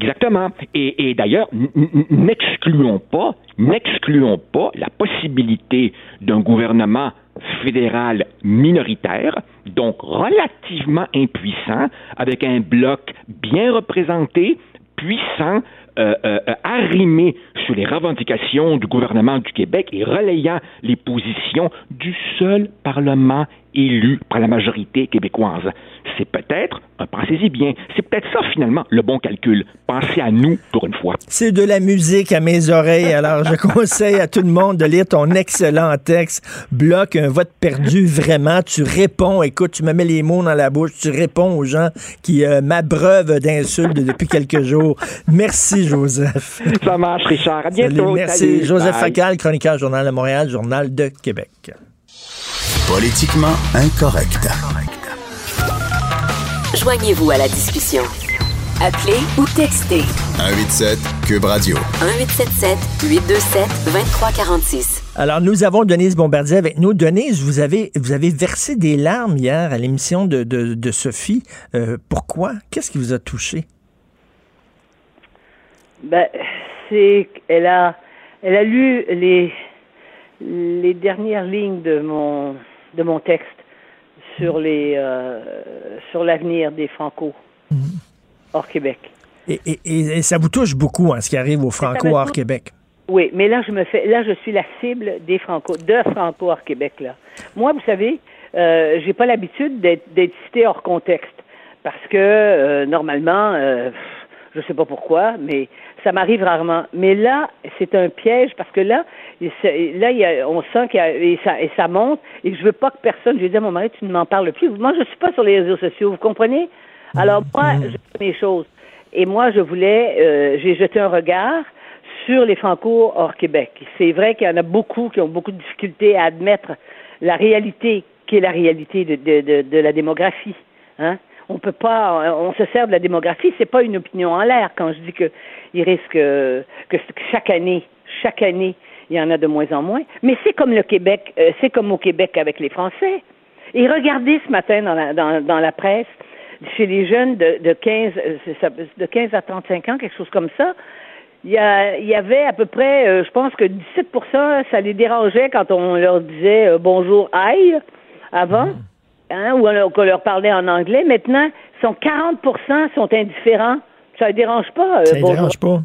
Exactement. Et, et d'ailleurs, n'excluons pas, n'excluons pas la possibilité d'un gouvernement fédéral minoritaire, donc relativement impuissant, avec un bloc bien représenté, puissant, euh, euh, euh, arrimé sur les revendications du gouvernement du Québec et relayant les positions du seul Parlement élu par la majorité québécoise. C'est peut-être, euh, pensez-y bien, c'est peut-être ça finalement le bon calcul. Pensez à nous pour une fois. C'est de la musique à mes oreilles. Alors, je conseille à tout le monde de lire ton excellent texte. Bloc, un vote perdu, vraiment. Tu réponds. Écoute, tu me mets les mots dans la bouche. Tu réponds aux gens qui euh, m'abreuvent d'insultes depuis quelques jours. Merci, Joseph. Ça marche, Richard. À Salut, bientôt. merci. Salut. Joseph. Facal, chroniqueur Journal de Montréal, Journal de Québec. Politiquement incorrect. Joignez-vous à la discussion. Appelez ou textez 187 Cube Radio. 1877 827 2346. Alors, nous avons Denise Bombardier avec nous. Denise, vous avez, vous avez versé des larmes hier à l'émission de, de, de Sophie. Euh, pourquoi? Qu'est-ce qui vous a touché? Ben, c'est elle a elle a lu les les dernières lignes de mon de mon texte sur les euh, sur l'avenir des Franco hors Québec. Et, et- ça vous touche beaucoup, hein, ce qui arrive au Franco hors Québec. Oui, mais là je me fais là je suis la cible des Franco de Franco hors Québec là. Moi, vous savez, euh, j'ai pas l'habitude d'être d'être cité hors contexte parce que euh, normalement euh, je sais pas pourquoi, mais ça m'arrive rarement. Mais là, c'est un piège parce que là, là, il y a, on sent qu'il y a, et ça, et ça monte. Et je veux pas que personne. Je dis à mon mari, tu ne m'en parles plus. Moi, je suis pas sur les réseaux sociaux. Vous comprenez? Alors moi, je fais mes choses. Et moi, je voulais, euh, j'ai jeté un regard sur les Franco hors Québec. C'est vrai qu'il y en a beaucoup qui ont beaucoup de difficultés à admettre la réalité qui est la réalité de, de, de, de la démographie. Hein? On peut pas, on se sert de la démographie, c'est pas une opinion en l'air quand je dis que il risque que, que chaque année, chaque année, il y en a de moins en moins. Mais c'est comme le Québec, euh, c'est comme au Québec avec les Français. Et regardez ce matin dans la, dans, dans la presse, chez les jeunes de, de 15, euh, de 15 à 35 ans, quelque chose comme ça, il y, y avait à peu près, euh, je pense que 17% ça les dérangeait quand on leur disait bonjour, aïe, avant, hein, ou alors qu'on leur parlait en anglais. Maintenant, sont 40% sont indifférents. Ça ne dérange pas. euh, Ça ne dérange pas.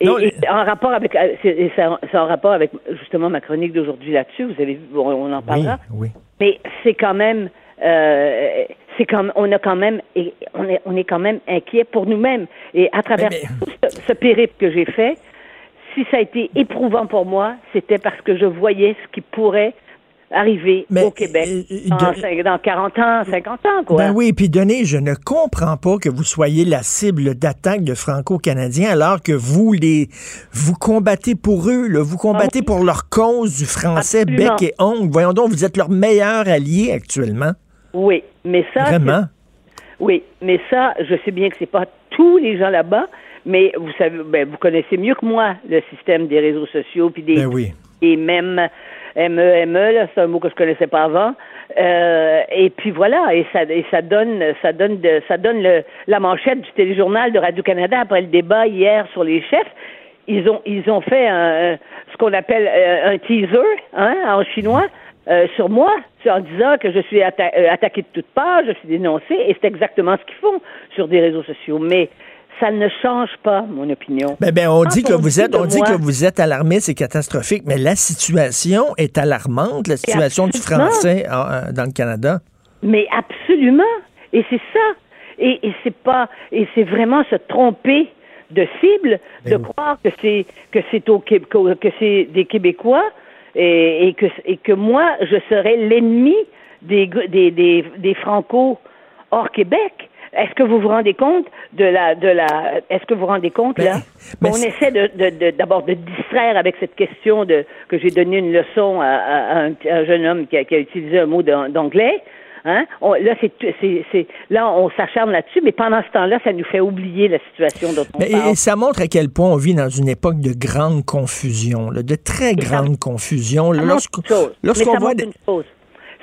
Et, et en rapport avec, euh, c'est en, rapport avec justement ma chronique d'aujourd'hui là-dessus. Vous avez vu, on, on en parlera. oui. Mais c'est quand même, euh, c'est comme, on a quand même, et on est, on est quand même inquiet pour nous-mêmes. Et à travers tout ce, ce périple que j'ai fait, si ça a été éprouvant pour moi, c'était parce que je voyais ce qui pourrait arriver au Québec dans, cin- dans 40 ans, 50 ans, quoi. Ben oui, puis Denis, je ne comprends pas que vous soyez la cible d'attaque de Franco-Canadiens alors que vous les vous combattez pour eux, là, vous combattez pour leur cause du français Absolument. bec et ongle. Voyons donc, vous êtes leur meilleur allié actuellement. Oui, mais ça. Vraiment? Oui, mais ça, je sais bien que c'est pas tous les gens là-bas, mais vous savez, ben, vous connaissez mieux que moi le système des réseaux sociaux puis des Ben oui. et même MEME, là, c'est un mot que je connaissais pas avant. Euh, et puis voilà, et ça, et ça donne, ça donne, de, ça donne le, la manchette du téléjournal de Radio Canada après le débat hier sur les chefs. Ils ont, ils ont fait un, ce qu'on appelle euh, un teaser, hein, en chinois. euh, sur moi, en disant que je suis atta- euh, attaqué de toutes parts, je suis dénoncé, et c'est exactement ce qu'ils font sur des réseaux sociaux. Mais ça ne change pas mon opinion. Ben, ben, on dit que vous êtes, on dit moi- que vous êtes alarmé, c'est catastrophique, mais la situation est alarmante, la situation du français euh, dans le Canada. Mais absolument. Et c'est ça. Et, et c'est pas. Et c'est vraiment se tromper de cible, de croire que c'est que c'est au que, que c'est des Québécois et, et que et que moi je serais l'ennemi des, des des des Franco hors Québec. Est-ce que vous vous rendez compte de la de la est-ce que vous vous rendez compte là? Mais on essaie de de- de- d'abord de, distraire avec cette question de que j'ai donné une leçon à, un, à un jeune homme qui a, qui a utilisé un mot d'an- d'anglais Hein? On- là, c'est, c'est, c'est, là, on s'acharne là-dessus, mais pendant ce temps-là, ça nous fait oublier la situation dont on Mais- parle. et ça montre à quel point on vit dans une époque de grande confusion, là, de très grande confusion. Ça. Lorsqu'on ça voit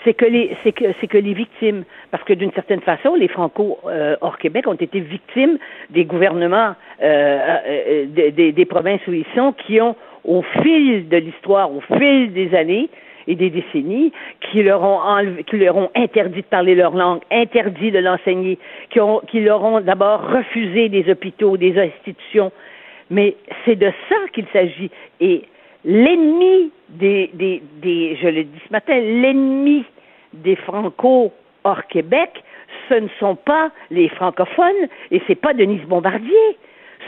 C'est que les, c'est que, c'est que les victimes, parce que d'une certaine façon, les Franco euh, hors Québec ont été victimes des gouvernements euh, euh, euh, des, des- provinces où ils sont, qui ont, au fil de l'histoire, au fil des années et des décennies, qui leur ont enlevé, qui leur ont interdit de parler leur langue, interdit de l'enseigner, qui ont, qui leur ont d'abord refusé des hôpitaux, des institutions. Mais c'est de ça qu'il s'agit. Et l'ennemi des, des, des, je le dis ce matin, l'ennemi des Franco hors Québec, ce ne sont pas les francophones et c'est pas Denise Bombardier.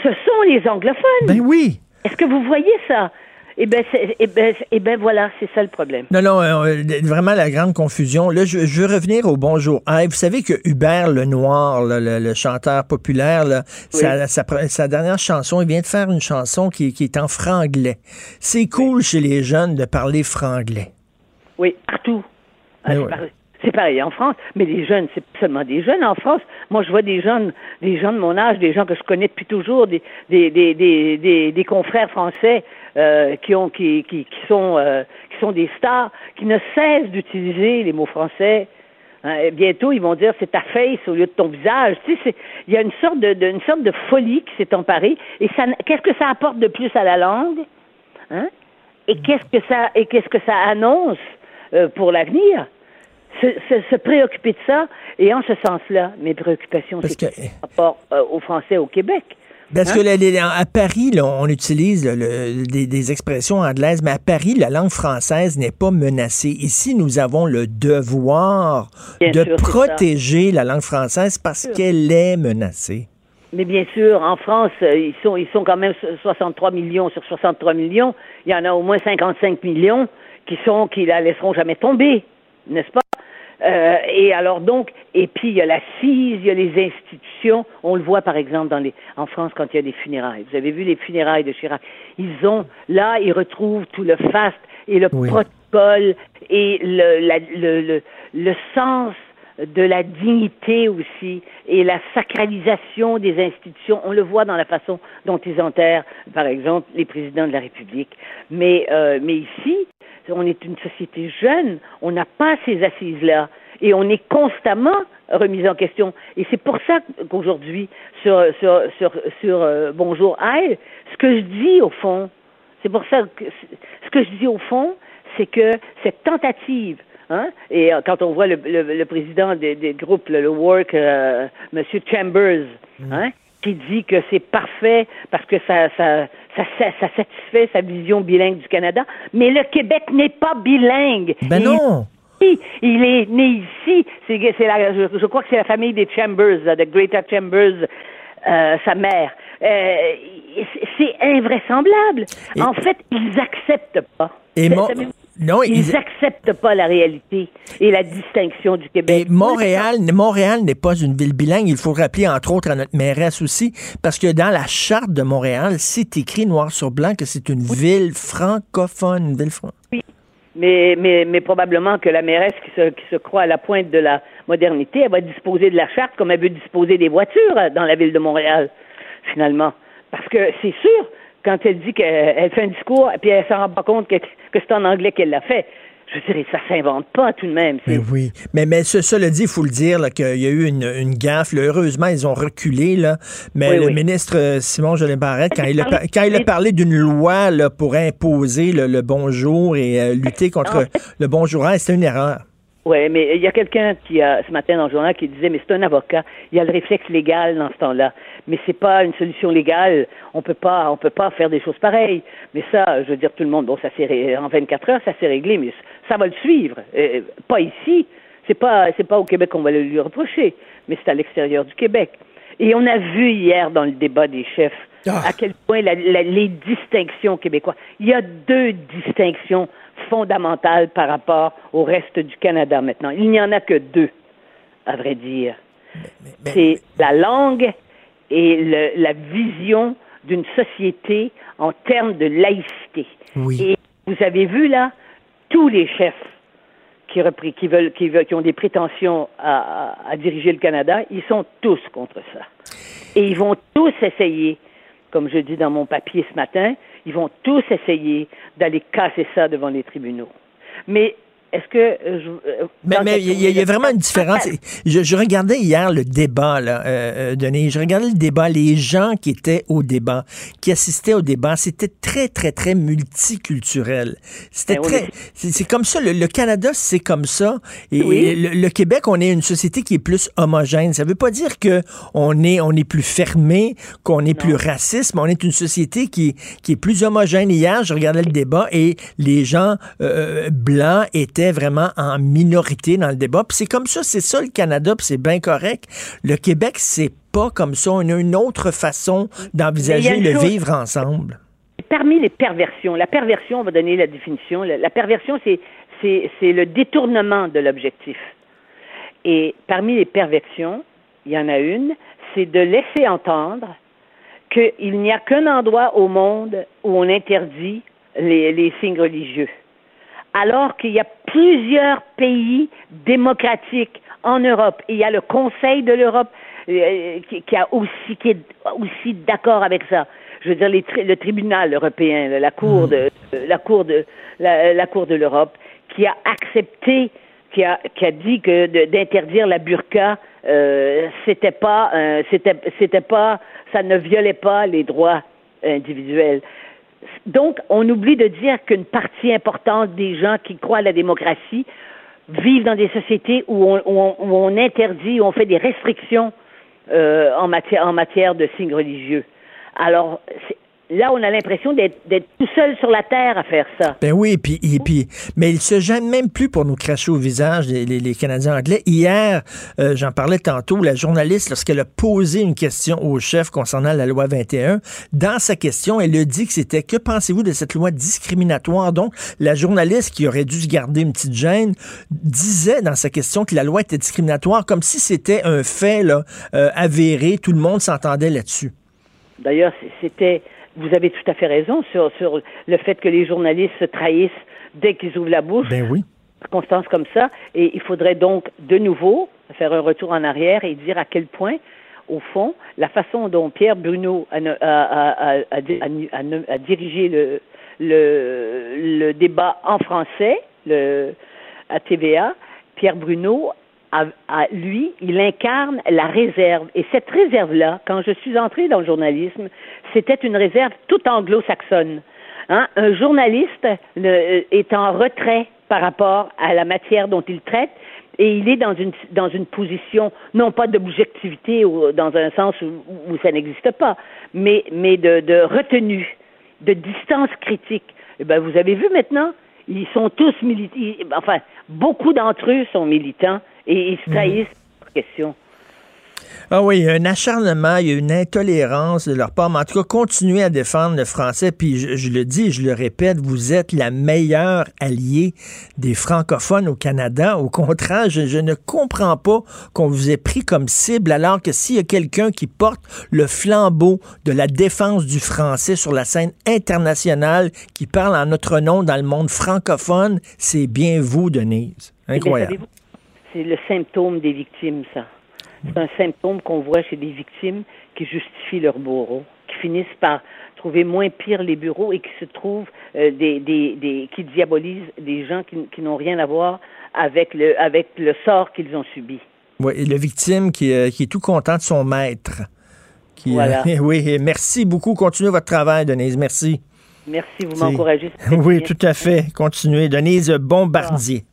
Ce sont les anglophones. Ben oui. Est-ce que vous voyez ça? Eh c'est- eh ben, eh ben voilà, c'est ça le problème. Non, non, euh, vraiment la grande confusion. Là, je, je veux revenir au Bonjour. Hey, vous savez que Hubert Lenoir, là, le, le chanteur populaire, là, sa, sa, sa dernière chanson, il vient de faire une chanson qui, qui est en franglais. C'est cool chez les jeunes de parler franglais. Oui, partout. Ah, c'est pareil. En France, mais les jeunes, c'est seulement des jeunes en France. Moi, je vois des jeunes, des gens de mon âge, des gens que je connais depuis toujours, des des des des, des, des confrères français euh, qui ont qui qui, qui sont euh, qui sont des stars, qui ne cessent d'utiliser les mots français. Hein, bientôt, ils vont dire c'est ta face au lieu de ton visage. Tu sais, il y a une sorte de, de- une sorte de folie qui s'est emparée. Et ça, qu'est-ce que ça apporte de plus à la langue Hein? Et qu'est-ce que ça et qu'est-ce que ça annonce euh, pour l'avenir? Se, se, se préoccuper de ça et en ce sens-là, mes préoccupations, c'est que- par rapport euh, aux Français au Québec. Parce Hein? que à Paris, là, on utilise là, le- des, des expressions anglaises, mais à Paris, la langue française n'est pas menacée. Ici, nous avons le devoir Bien de sûr, protéger la langue française parce qu'elle est menacée. Mais bien sûr, en France, euh, ils sont, ils sont quand même 63 millions sur 63 millions. Il y en a au moins 55 millions qui sont, qui la laisseront jamais tomber, n'est-ce pas? Euh, et alors donc, et puis il y a la CISE, il y a les institutions. On le voit par exemple dans les, en France quand il y a des funérailles. Vous avez vu les funérailles de Chirac. Ils ont, là, ils retrouvent tout le faste et le protocole et le, la- le, le, le sens de la dignité aussi et la sacralisation des institutions. On le voit dans la façon dont ils enterrent, par exemple, les présidents de la République. Mais, euh, mais ici, on est une société jeune, on n'a pas ces assises-là et on est constamment remis en question. Et c'est pour ça qu'aujourd'hui, sur, sur, sur, sur euh, Bonjour Aïe, ce que je dis au fond, c'est pour ça que ce que je dis au fond, c'est que cette tentative Hein? Et euh, quand on voit le, le, le président des, des groupes, le, le Work, euh, M. Chambers, hein, qui dit que c'est parfait parce que ça, ça, ça, ça, satisfait sa vision bilingue du Canada. Mais le Québec n'est pas bilingue. Ben non. Il est né ici. C'est, la, je, crois que c'est la famille des Chambers, de Greater Chambers, euh, sa mère. Euh, c'est invraisemblable. En fait, ils acceptent pas. Et non, ils n'acceptent pas la réalité et la distinction du Québec. Et Montréal, Montréal n'est pas une ville bilingue. Il faut rappeler, entre autres, à notre mairesse aussi, parce que dans la charte de Montréal, c'est écrit noir sur blanc que c'est une ville francophone, une ville francophone. Oui, mais, mais, mais probablement que la mairesse qui se, qui se croit à la pointe de la modernité, elle va disposer de la charte comme elle veut disposer des voitures dans la ville de Montréal, finalement. Parce que c'est sûr, quand elle dit qu'elle fait un discours et puis elle s'en rend pas compte que, que c'est en anglais qu'elle l'a fait. Je dirais, ça s'invente pas tout de même. Mais oui. Mais, mais cela dit, il faut le dire qu'il y a eu une, une gaffe. heureusement, ils ont reculé. Là. Mais le ministre euh, Simon Jolin Barrette, quand il a, quand il a parlé d'une loi là, pour imposer le, bonjour et euh, lutter contre le bonjour, c'était une erreur. Oui, mais il y a quelqu'un qui a ce matin dans le journal qui disait mais c'est un avocat, il y a le réflexe légal dans ce temps-là, mais c'est pas une solution légale, on peut pas on peut pas faire des choses pareilles. Mais ça, je veux dire tout le monde, bon ça s'est en 24 heures, ça s'est réglé, mais ça va le suivre, euh, pas ici, c'est pas c'est pas au Québec qu'on va le lui reprocher, mais c'est à l'extérieur du Québec. Et on a vu hier dans le débat des chefs ah. à quel point les distinctions québécoises. Il y a deux distinctions fondamentale par rapport au reste du Canada maintenant. Il n'y en a que deux, à vrai dire. C'est la langue et la vision d'une société en termes de laïcité. Et vous avez vu là, tous les chefs qui, repris, qui, veulent, qui, veulent, qui ont des prétentions à, à, diriger le Canada, ils sont tous contre ça. Et ils vont tous essayer, comme je dis dans mon papier ce matin, ils vont tous essayer d'aller casser ça devant les tribunaux. Mais est-ce que. Euh, euh, mais il y, a vraiment une différence. Je, regardais hier le débat, là, euh, Denis. Je regardais le débat. Les gens qui étaient au débat, qui assistaient au débat, c'était très, très, très multiculturel. C'était ben très. C'est comme ça. Le, Canada, c'est comme ça. Et, le, Québec, on est une société qui est plus homogène. Ça veut pas dire que on est, on est plus fermé, qu'on est plus raciste, mais on est une société qui, qui est plus homogène. Hier, je regardais le débat et les gens blancs étaient vraiment en minorité dans le débat. Puis c'est comme ça, c'est ça le Canada, puis c'est bien correct. Le Québec, c'est pas comme ça. On a une autre façon d'envisager le vivre ensemble. Parmi les perversions, la perversion, on va donner la définition, la, perversion, c'est le détournement de l'objectif. Et parmi les perversions, il y en a une, c'est de laisser entendre qu'il n'y a qu'un endroit au monde où on interdit les signes religieux alors qu'il y a plusieurs pays démocratiques en Europe. Il y a le Conseil de l'Europe euh, qui, a aussi, qui est aussi d'accord avec ça. Je veux dire, le tribunal européen, la Cour de, la Cour de, la, Cour de l'Europe, qui a accepté, qui a, qui a dit que d'interdire la burqa, euh, c'était pas, euh, c'était, c'était pas, ça ne violait pas les droits individuels. Donc, on oublie de dire qu'une partie importante des gens qui croient à la démocratie vivent dans des sociétés où on, interdit, où on fait des restrictions euh, en, matière, en matière de signes religieux. Alors, Là, on a l'impression d'être tout seul sur la terre à faire ça. Ben oui, puis, et puis, mais ils se gênent même plus pour nous cracher au visage, les, Canadiens anglais. Hier, euh, j'en parlais tantôt, la journaliste, lorsqu'elle a posé une question au chef concernant la loi 21, dans sa question, elle a dit que c'était que pensez-vous de cette loi discriminatoire? Donc, la journaliste qui aurait dû se garder une petite gêne disait dans sa question que la loi était discriminatoire, comme si c'était un fait là, euh, avéré, tout le monde s'entendait là-dessus. D'ailleurs, c'était vous avez tout à fait raison sur, sur le fait que les journalistes se trahissent dès qu'ils ouvrent la bouche. Ben oui. Circonstances comme ça. Et il faudrait donc de nouveau faire un retour en arrière et dire à quel point, au fond, la façon dont Pierre Bruno a, a, a, a dirigé le, le, le, débat en français le, à TVA, Pierre Bruno à, lui, il incarne la réserve. Et cette réserve-là, quand je suis entrée dans le journalisme, c'était une réserve toute anglo-saxonne. Hein? Un journaliste euh, est en retrait par rapport à la matière dont il traite et il est dans une dans une position non pas d'objectivité ou dans un sens où, ça n'existe pas, mais mais de, de retenue. de distance critique. Eh ben, vous avez vu maintenant, ils sont tous militants, enfin, beaucoup d'entre eux sont militants et ils se mhm. trahissent mmh. question. Ah oui, il y a un acharnement, il y a une intolérance de leur part. Mais en tout cas, continuez à défendre le français. Puis je, le dis, je le répète, vous êtes la meilleure alliée des francophones au Canada. Au contraire, je, ne comprends pas qu'on vous ait pris comme cible, alors que s'il y a quelqu'un qui porte le flambeau de la défense du français sur la scène internationale, qui parle en notre nom dans le monde francophone, c'est bien vous, Denise. Eh Incroyable. C'est le symptôme des victimes, ça. C'est un symptôme qu'on voit chez des victimes qui justifient leur bourreau, qui finissent par trouver moins pire les bureaux et qui se trouvent euh, des, des, des, qui diabolisent des gens qui, qui n'ont rien à voir avec le, avec le sort qu'ils ont subi. Oui, et la victime qui, euh, qui est tout content de son maître. Qui, euh, voilà. oui, merci beaucoup. Continuez votre travail, Denise. Merci. Merci, vous m'encouragez. Oui, tout à fait. Continuez. Denise Bombardier.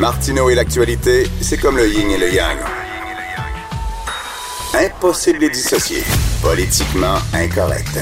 Martineau et l'actualité, c'est comme le yin et le yang. Impossible de les dissocier. Politiquement incorrect.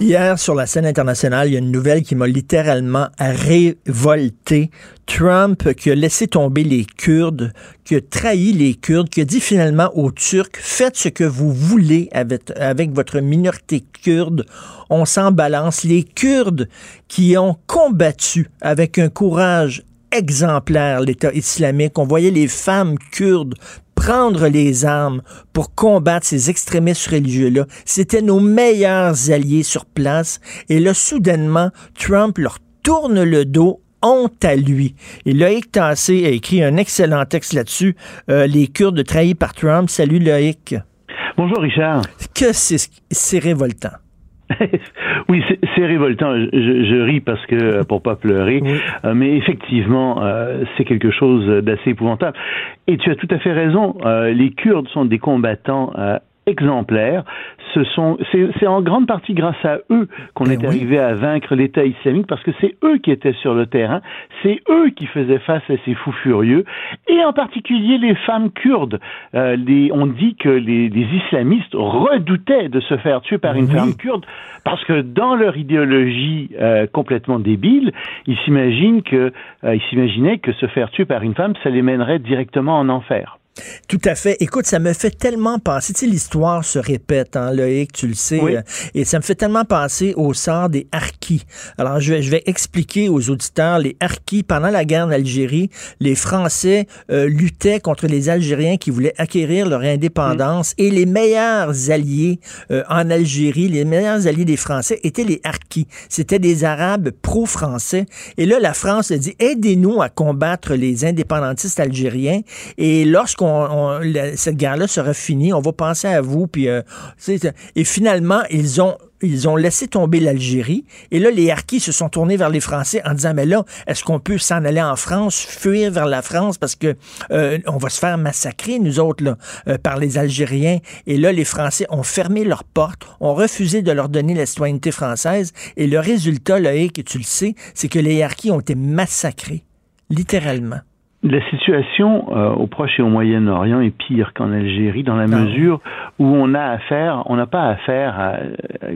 Hier, sur la scène internationale, il y a une nouvelle qui m'a littéralement révolté. Trump qui a laissé tomber les Kurdes, qui a trahi les Kurdes, qui a dit finalement aux Turcs, faites ce que vous voulez avec, avec votre minorité kurde. On s'en balance. Les Kurdes qui ont combattu avec un courage exemplaire, l'État islamique. On voyait les femmes kurdes prendre les armes pour combattre ces extrémistes religieux-là. C'était nos meilleurs alliés sur place. Et là, soudainement, Trump leur tourne le dos honte à lui. Et Loïc Tassé a écrit un excellent texte là-dessus, euh, Les Kurdes trahis par Trump. Salut Loïc. Bonjour Richard. Que c'est révoltant. oui, c'est révoltant. Je, je, ris parce que euh, pour pas pleurer, euh, mais effectivement, euh, c'est quelque chose d'assez épouvantable. Et tu as tout à fait raison. les Kurdes sont des combattants exemplaires. Ce sont, c'est en grande partie grâce à eux qu'on ben est arrivé à vaincre l'État islamique parce que c'est eux qui étaient sur le terrain, c'est eux qui faisaient face à ces fous furieux, et en particulier les femmes kurdes. Euh, les, on dit que les, les, islamistes redoutaient de se faire tuer par une femme kurde parce que dans leur idéologie euh, complètement débile, ils s'imaginent que, euh, ils s'imaginaient que se faire tuer par une femme, ça les mènerait directement en enfer. Tout à fait. Écoute, ça me fait tellement penser, tu sais, l'histoire se répète, hein, Loïc, tu le sais, euh, et ça me fait tellement penser au sort des harkis. Alors, je vais, je vais expliquer aux auditeurs, les harkis, pendant la guerre d'Algérie, les Français euh, luttaient contre les Algériens qui voulaient acquérir leur indépendance, et les meilleurs alliés euh, en Algérie, les meilleurs alliés des Français étaient les harkis. C'était des Arabes pro-français. Et là, la France a dit, aidez-nous à combattre les indépendantistes algériens, et cette guerre-là sera finie, on va penser à vous. Puis, euh, et finalement, ils ont ils ont laissé tomber l'Algérie. Et là, les Harkis se sont tournés vers les Français en disant, mais là, est-ce qu'on peut s'en aller en France, fuir vers la France parce que euh, on va se faire massacrer, nous autres, là, euh, par les Algériens? Et là, les Français ont fermé leurs portes, ont refusé de leur donner la citoyenneté française. Et le résultat, Loïc, tu le sais, c'est que les Harkis ont été massacrés, littéralement. La situation euh, au Proche et au Moyen-Orient est pire qu'en Algérie dans la ah mesure où on a affaire, on n'a pas affaire à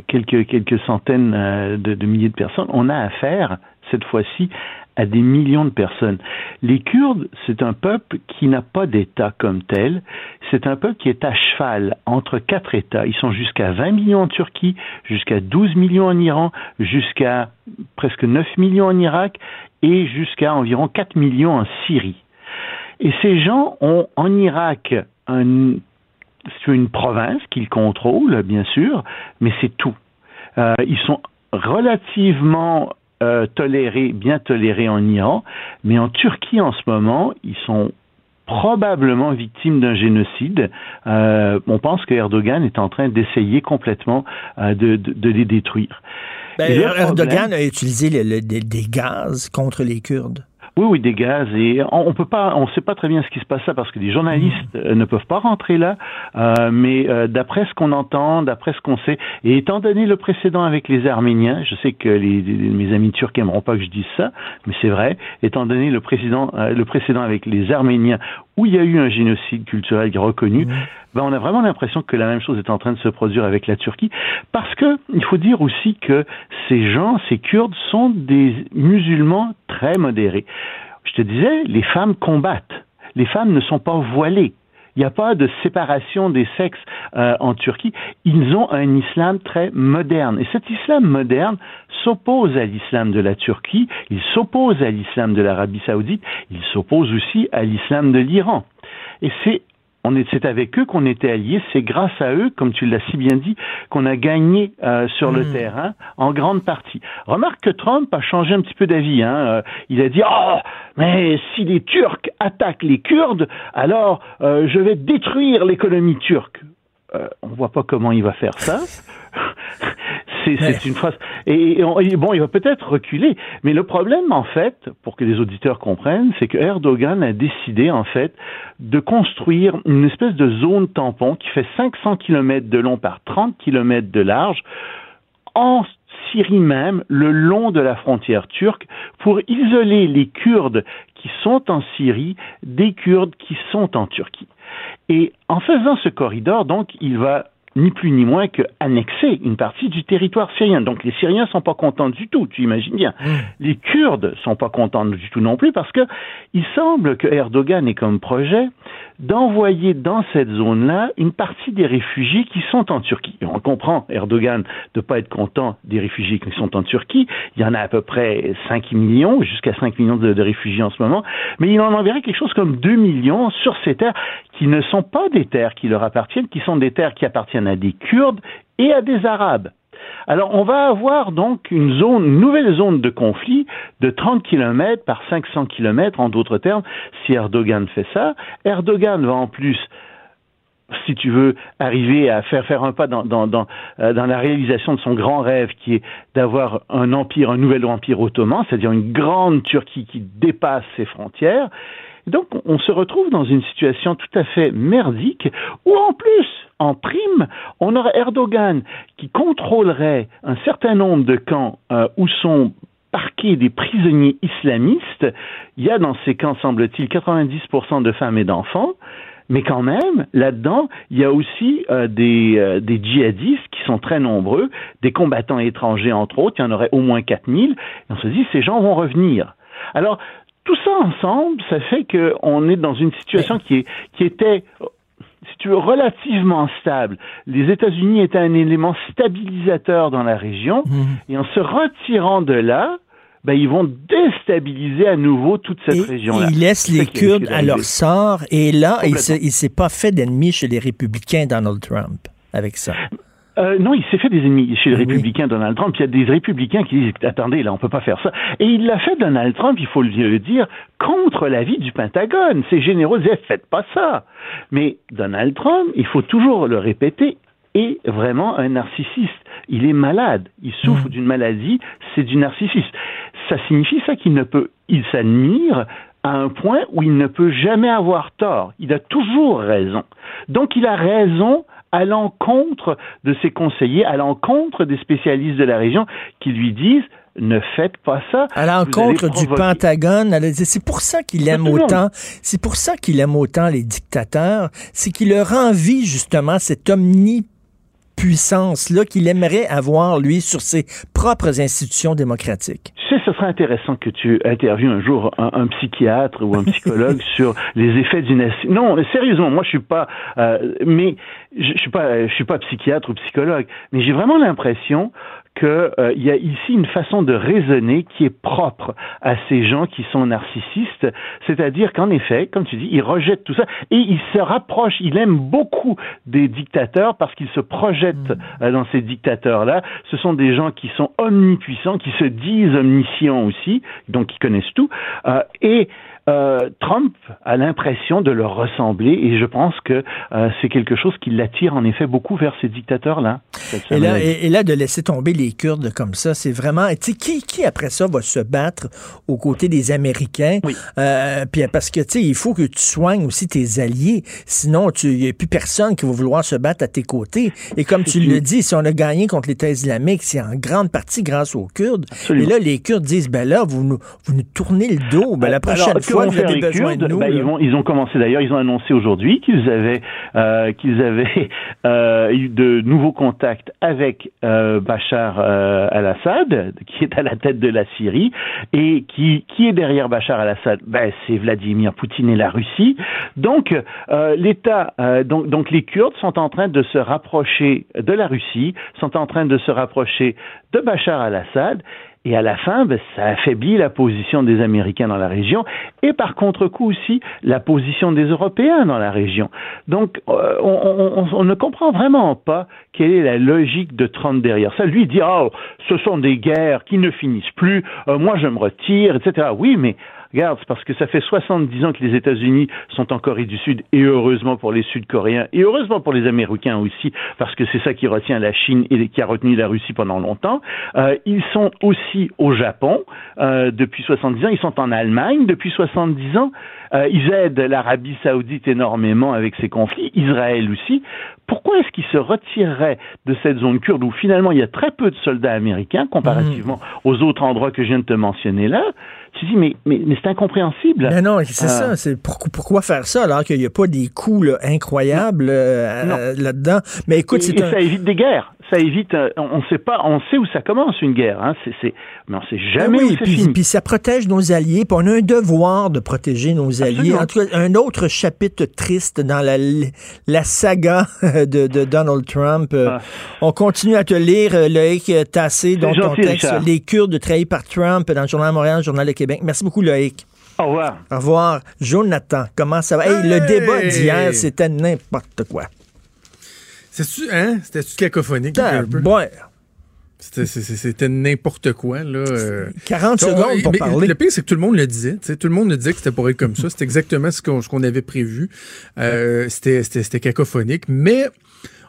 quelques quelques centaines euh, de, de, milliers de personnes, on a affaire cette fois-ci à des millions de personnes. Les Kurdes, c'est un peuple qui n'a pas d'État comme tel. C'est un peuple qui est à cheval entre quatre États. Ils sont jusqu'à 20 millions en Turquie, jusqu'à 12 millions en Iran, jusqu'à presque 9 millions en Irak et jusqu'à environ 4 millions en Syrie. Et ces gens ont en Irak un, une province qu'ils contrôlent, bien sûr, mais c'est tout. Euh, ils sont relativement euh, tolérés, bien tolérés en Iran, mais en Turquie en ce moment, ils sont probablement victimes d'un génocide. Euh, on pense que Erdogan est en train d'essayer complètement euh, de, de, les détruire. Ben, Erdogan a utilisé des gaz contre les Kurdes. Oui, oui, des gaz. Et on, peut pas, on sait pas très bien ce qui se passe là parce que les journalistes euh, ne peuvent pas rentrer là. Euh, mais euh, d'après ce qu'on entend, d'après ce qu'on sait, et étant donné le précédent avec les Arméniens, je sais que les, mes amis turcs n'aimeront pas que je dise ça, mais c'est vrai. Étant donné le précédent, le précédent avec les Arméniens où il y a eu un génocide culturel reconnu, ben on a vraiment l'impression que la même chose est en train de se produire avec la Turquie, parce que il faut dire aussi que ces gens, ces Kurdes, sont des musulmans très modérés. Je te disais, les femmes combattent. Les femmes ne sont pas voilées. Il n'y a pas de séparation des sexes euh, en Turquie. Ils ont un islam très moderne. Et cet islam moderne s'oppose à l'islam de la Turquie, il s'oppose à l'islam de l'Arabie saoudite, il s'oppose aussi à l'islam de l'Iran. Et c'est c'est avec eux qu'on était alliés. C'est grâce à eux, comme tu l'as si bien dit, qu'on a gagné euh, sur le hmm. terrain en grande partie. Remarque que Trump a changé un petit peu d'avis. Hein. Euh, il a dit oh mais si les Turcs attaquent les Kurdes, alors euh, je vais détruire l'économie turque. On voit pas comment il va faire ça. C'est une phrase. Et, bon, il va peut-être reculer, mais le problème, en fait, pour que les auditeurs comprennent, c'est que Erdogan a décidé, en fait, de construire une espèce de zone tampon qui fait 500 km de long par 30 km de large en Syrie même, le long de la frontière turque, pour isoler les Kurdes qui sont en Syrie des Kurdes qui sont en Turquie. Et en faisant ce corridor, donc, il va ni plus ni moins que annexer une partie du territoire syrien. Donc les Syriens sont pas contents du tout, tu imagines bien. Mmh. Les Kurdes sont pas contents du tout non plus parce que il semble que Erdogan ait comme projet d'envoyer dans cette zone-là une partie des réfugiés qui sont en Turquie. on comprend Erdogan de pas être content des réfugiés qui sont en Turquie. Il y en a à peu près 5 millions, jusqu'à 5 millions de, de, réfugiés en ce moment, mais il en enverrait quelque chose comme 2 millions sur ces terres qui ne sont pas des terres qui leur appartiennent, qui sont des terres qui appartiennent à des Kurdes et à des Arabes. Alors, on va avoir donc une nouvelle zone de conflit de 30 km par 500 km, en d'autres termes, si Erdogan fait ça. Erdogan va en plus si tu veux, arriver à faire un pas dans, euh, dans la réalisation de son grand rêve qui est d'avoir un empire, un nouvel empire ottoman, c'est-à-dire une grande Turquie qui dépasse ses frontières, donc, on se retrouve dans une situation tout à fait merdique où, en plus, en prime, on aurait Erdogan qui contrôlerait un certain nombre de camps euh, où sont parqués des prisonniers islamistes. Il y a dans ces camps, semble-t-il, 90% de femmes et d'enfants. Mais quand même, là-dedans, il y a aussi euh, des, euh, des, djihadistes qui sont très nombreux, des combattants étrangers entre autres, il y en aurait au moins 4000. Et on se dit, ces gens vont revenir. Alors, tout ça ensemble, ça fait qu'on est dans une situation qui, est, qui était si tu veux, relativement stable. Les États-Unis étaient un élément stabilisateur dans la région, mmh. et en se retirant de là, ben, ils vont déstabiliser à nouveau toute cette région-là. Ils laissent les Kurdes à leur sort, et là, il ne s'est pas fait d'ennemis chez les républicains, Donald Trump, avec ça. Euh, non, il s'est fait des ennemis chez les républicains, Donald Trump. Il y a des républicains qui disent attendez, là, on peut pas faire ça. Et il l'a fait, Donald Trump, il faut le dire, contre l'avis du Pentagone. Ces généraux disaient faites pas ça. Mais Donald Trump, il faut toujours le répéter, est vraiment un narcissiste. Il est malade. Il souffre mmh. d'une maladie, c'est du narcissisme. Ça signifie ça qu'il ne peut, il s'admire à un point où il ne peut jamais avoir tort. Il a toujours raison. Donc il a raison à l'encontre de ses conseillers, à l'encontre des spécialistes de la région qui lui disent ne faites pas ça. À l'encontre du Pentagone, c'est pour ça qu'il aime autant, c'est pour ça qu'il aime autant les dictateurs, c'est qu'il leur envie justement cette omnipuissance-là qu'il aimerait avoir, lui, sur ses propres institutions démocratiques. Tu sais, ce serait intéressant que tu interviewes un jour un, psychiatre ou un psychologue sur les effets d'une... Non, sérieusement, moi je suis pas... Euh, mais je, je suis pas, je suis pas psychiatre ou psychologue, mais j'ai vraiment l'impression qu'il euh, y a ici une façon de raisonner qui est propre à ces gens qui sont narcissistes, c'est-à-dire qu'en effet, comme tu dis, ils rejettent tout ça et ils se rapprochent, il aime beaucoup des dictateurs parce qu'ils se projettent mm. euh, dans ces dictateurs-là. Ce sont des gens qui sont omnipuissants, qui se disent omniscients aussi, donc qui connaissent tout, euh, et euh, Trump a l'impression de leur ressembler et je pense que euh, c'est quelque chose qui l'attire en effet beaucoup vers ces dictateurs-là. Et là, et, là, de laisser tomber les Kurdes comme ça, c'est vraiment. Tu sais, qui, qui après ça va se battre aux côtés des Américains? Euh, puis parce que, tu sais, il faut que tu soignes aussi tes alliés. Sinon, il n'y a plus personne qui va vouloir se battre à tes côtés. Et comme tu le dis, si on a gagné contre l'État islamique, c'est en grande partie grâce aux Kurdes. Et là, les Kurdes disent, ben là, vous nous, vous nous tournez le dos. Ben, la prochaine fois, vous avez besoin de nous. Ben, ils, vont, ils, ont commencé d'ailleurs, ils ont annoncé aujourd'hui qu'ils avaient, euh, qu'ils avaient euh, eu de nouveaux contacts avec euh, Bachar euh, al-Assad, qui est à la tête de la Syrie, et qui, qui est derrière Bachar al-Assad? Ben, C'est Vladimir Poutine et la Russie. Donc, euh, l'État, donc, donc les Kurdes sont en train de se rapprocher de la Russie, sont en train de se rapprocher de Bachar al-Assad, et à la fin, ben, ça affaiblit la position des Américains dans la région et par contre-coup aussi la position des Européens dans la région. Donc euh, on, on, ne comprend vraiment pas quelle est la logique de Trump derrière ça. Lui dit, oh, ce sont des guerres qui ne finissent plus, euh, moi je me retire, etc. Oui, mais Regarde, parce que ça fait 70 ans que les États-Unis sont en Corée du Sud, et heureusement pour les Sud-Coréens, et heureusement pour les Américains aussi, parce que c'est ça qui retient la Chine et qui a retenu la Russie pendant longtemps. Euh, ils sont aussi au Japon euh, depuis 70 ans, ils sont en Allemagne depuis 70 ans. Euh, ils aident l'Arabie saoudite énormément avec ses conflits, Israël aussi. Pourquoi est-ce qu'ils se retireraient de cette zone kurde où finalement il y a très peu de soldats américains comparativement mmh. aux autres endroits que je viens de te mentionner là? Tu dis, mais, mais, mais c'est incompréhensible. Mais non, c'est ça. Euh. C'est pourquoi faire ça alors qu'il n'y a pas des coûts incroyables euh, là-dedans? Mais écoute, c'est ça évite des guerres ça évite. Euh, on sait pas, on sait où ça commence une guerre, hein, c'est, mais on sait jamais où c'est fini. Puis ça protège nos alliés. Puis on a un devoir de protéger nos alliés. En tout cas, un autre chapitre triste dans la, la saga de, de Donald Trump. Euh, ah. On continue à te lire, euh, Loïc Tassé, dans ton texte, Les Kurdes trahis par Trump dans le Journal de Montréal, le Journal de Québec. Merci beaucoup, Loïc. Au revoir. Au revoir. Jonathan, comment ça va? Hey, le débat d'hier, c'était n'importe quoi. C'est-tu, hein? C'était-tu cacophonique? un peu? C'était n'importe quoi. Là. 40 euh. secondes pour parler. Le pire, c'est que tout le monde le disait. Tout le monde le disait que c'était pour être comme ça. C'était exactement ce qu'on avait prévu. Euh, c'était cacophonique. Mais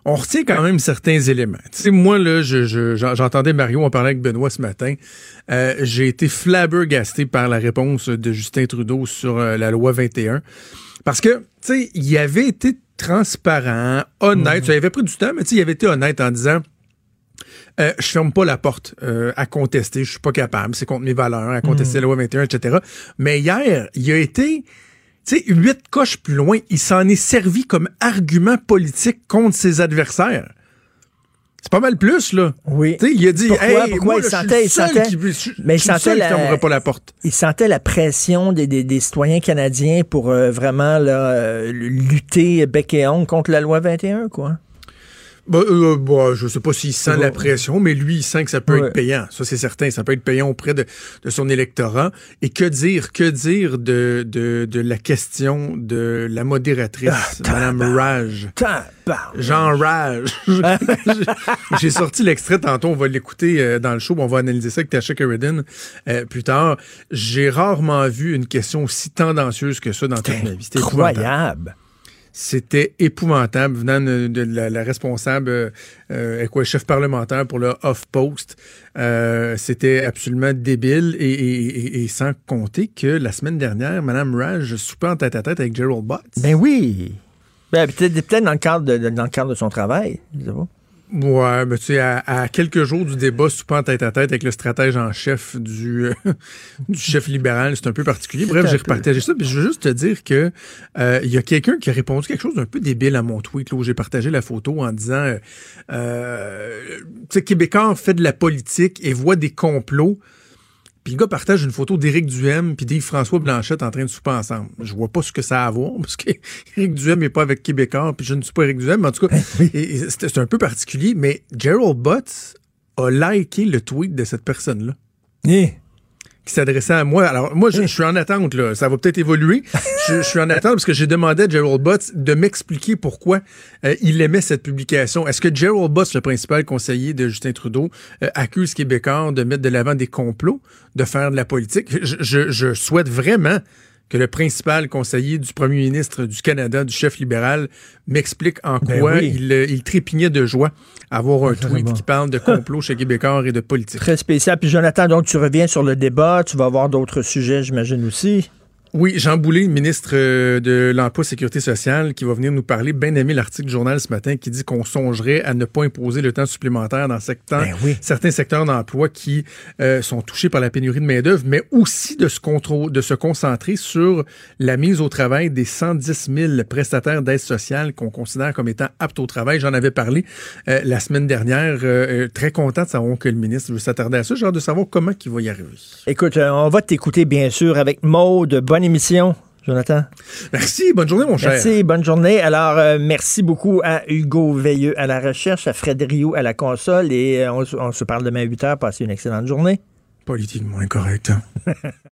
on retient quand même certains éléments. sais, moi, là, j'entendais Mario, on parlait avec Benoît ce matin. Euh, j'ai été flabbergasté par la réponse de Justin Trudeau sur la loi 21. Parce que, tu sais, il avait été transparent, honnête. Mhm. Ça avait pris du temps, mais il avait été honnête en disant euh, je ferme pas la porte euh, à contester, je suis pas capable, c'est contre mes valeurs, à contester mhm. la loi 21, etc. Mais hier, il a été, tu sais, huit coches plus loin, il s'en est servi comme argument politique contre ses adversaires. C'est pas mal plus, là. Oui. sais, il a dit, pourquoi, pourquoi? il sentait, il sentait, mais il sentait la, pas la porte. Il sentait la pression des, des, des citoyens canadiens pour euh, vraiment là, euh, lutter bec et ongle contre la loi 21, quoi. Bah, euh, bah, je sais pas s'il sent la pression, mais lui, il sent que ça peut être payant. Ça, c'est certain. Ça peut être payant auprès de, de, son électorat. Et que dire, que dire de, de, de la question de la modératrice, ah, Madame Raj? Jean Raj. J'ai sorti l'extrait tantôt. On va l'écouter euh, dans le show. On va analyser ça avec Tasha Sheridan euh, plus tard. J'ai rarement vu une question aussi tendancieuse que ça dans toute ma vie. incroyable. C'était épouvantable venant de, la, responsable, euh, euh quoi, chef parlementaire pour le Off-Post. Euh, c'était absolument débile et, sans compter que la semaine dernière, Mme Raj soupait en tête à tête avec Gerald Butts. Ben oui. Ben, peut-être dans, le cadre de, dans le cadre de son travail. Ouais, mais tu sais, à, quelques jours du débat soupant tête à tête avec le stratège en chef du, du chef libéral, c'est un peu particulier. Bref, j'ai repartagé ça, puis je veux juste te dire que euh, il y a quelqu'un qui a répondu quelque chose d'un peu débile à mon tweet, là, où j'ai partagé la photo en disant euh, euh tu sais, Québécois fait de la politique et voit des complots puis le gars partage une photo d'Éric Duhem puis d'Yves-François Blanchette en train de souper ensemble. Je vois pas ce que ça a à voir, parce qu'Éric Duhem n'est pas avec Québécois, puis je ne suis pas Éric Duhem, mais en tout cas, c'est un peu particulier, mais Gerald Butts a liké le tweet de cette personne-là. Eh qui s'adressait à moi. Alors, moi, je, suis en attente, là. Ça va peut-être évoluer. Je, suis en attente parce que j'ai demandé à Gerald Butts de m'expliquer pourquoi euh, il aimait cette publication. Est-ce que Gerald Butts, le principal conseiller de Justin Trudeau, euh, accuse Québécois de mettre de l'avant des complots, de faire de la politique? Je, je souhaite vraiment que le principal conseiller du premier ministre du Canada, du chef libéral, m'explique en Ben quoi oui. il, euh, il trépignait de joie à voir un tweet qui parle de complot chez Québécois et de politique. Très spécial. Puis Jonathan, donc tu reviens sur le débat, tu vas avoir d'autres sujets, j'imagine aussi. Oui, Jean Boulet, ministre euh, de l'Emploi et Sécurité sociale, qui va venir nous parler, bien aimé l'article du journal ce matin, qui dit qu'on songerait à ne pas imposer le temps supplémentaire dans secteur, Ben certains secteurs d'emploi qui euh, sont touchés par la pénurie de main-d'œuvre, mais aussi de se, de se concentrer sur la mise au travail des 110 000 prestataires d'aide sociale qu'on considère comme étant aptes au travail. J'en avais parlé euh, la semaine dernière. Euh, très content de savoir que le ministre veut s'attarder à ça. J'ai hâte de savoir comment il va y arriver. Écoute, on va t'écouter bien sûr avec Maude. Bonne émission, Jonathan. Merci, bonne journée mon cher. Merci, bonne journée. Alors, euh, merci beaucoup à Hugo Veilleux à la recherche, à Fred Rioux à la console et euh, on, se- on se parle demain à 8 h. Passez une excellente journée. Politiquement incorrect.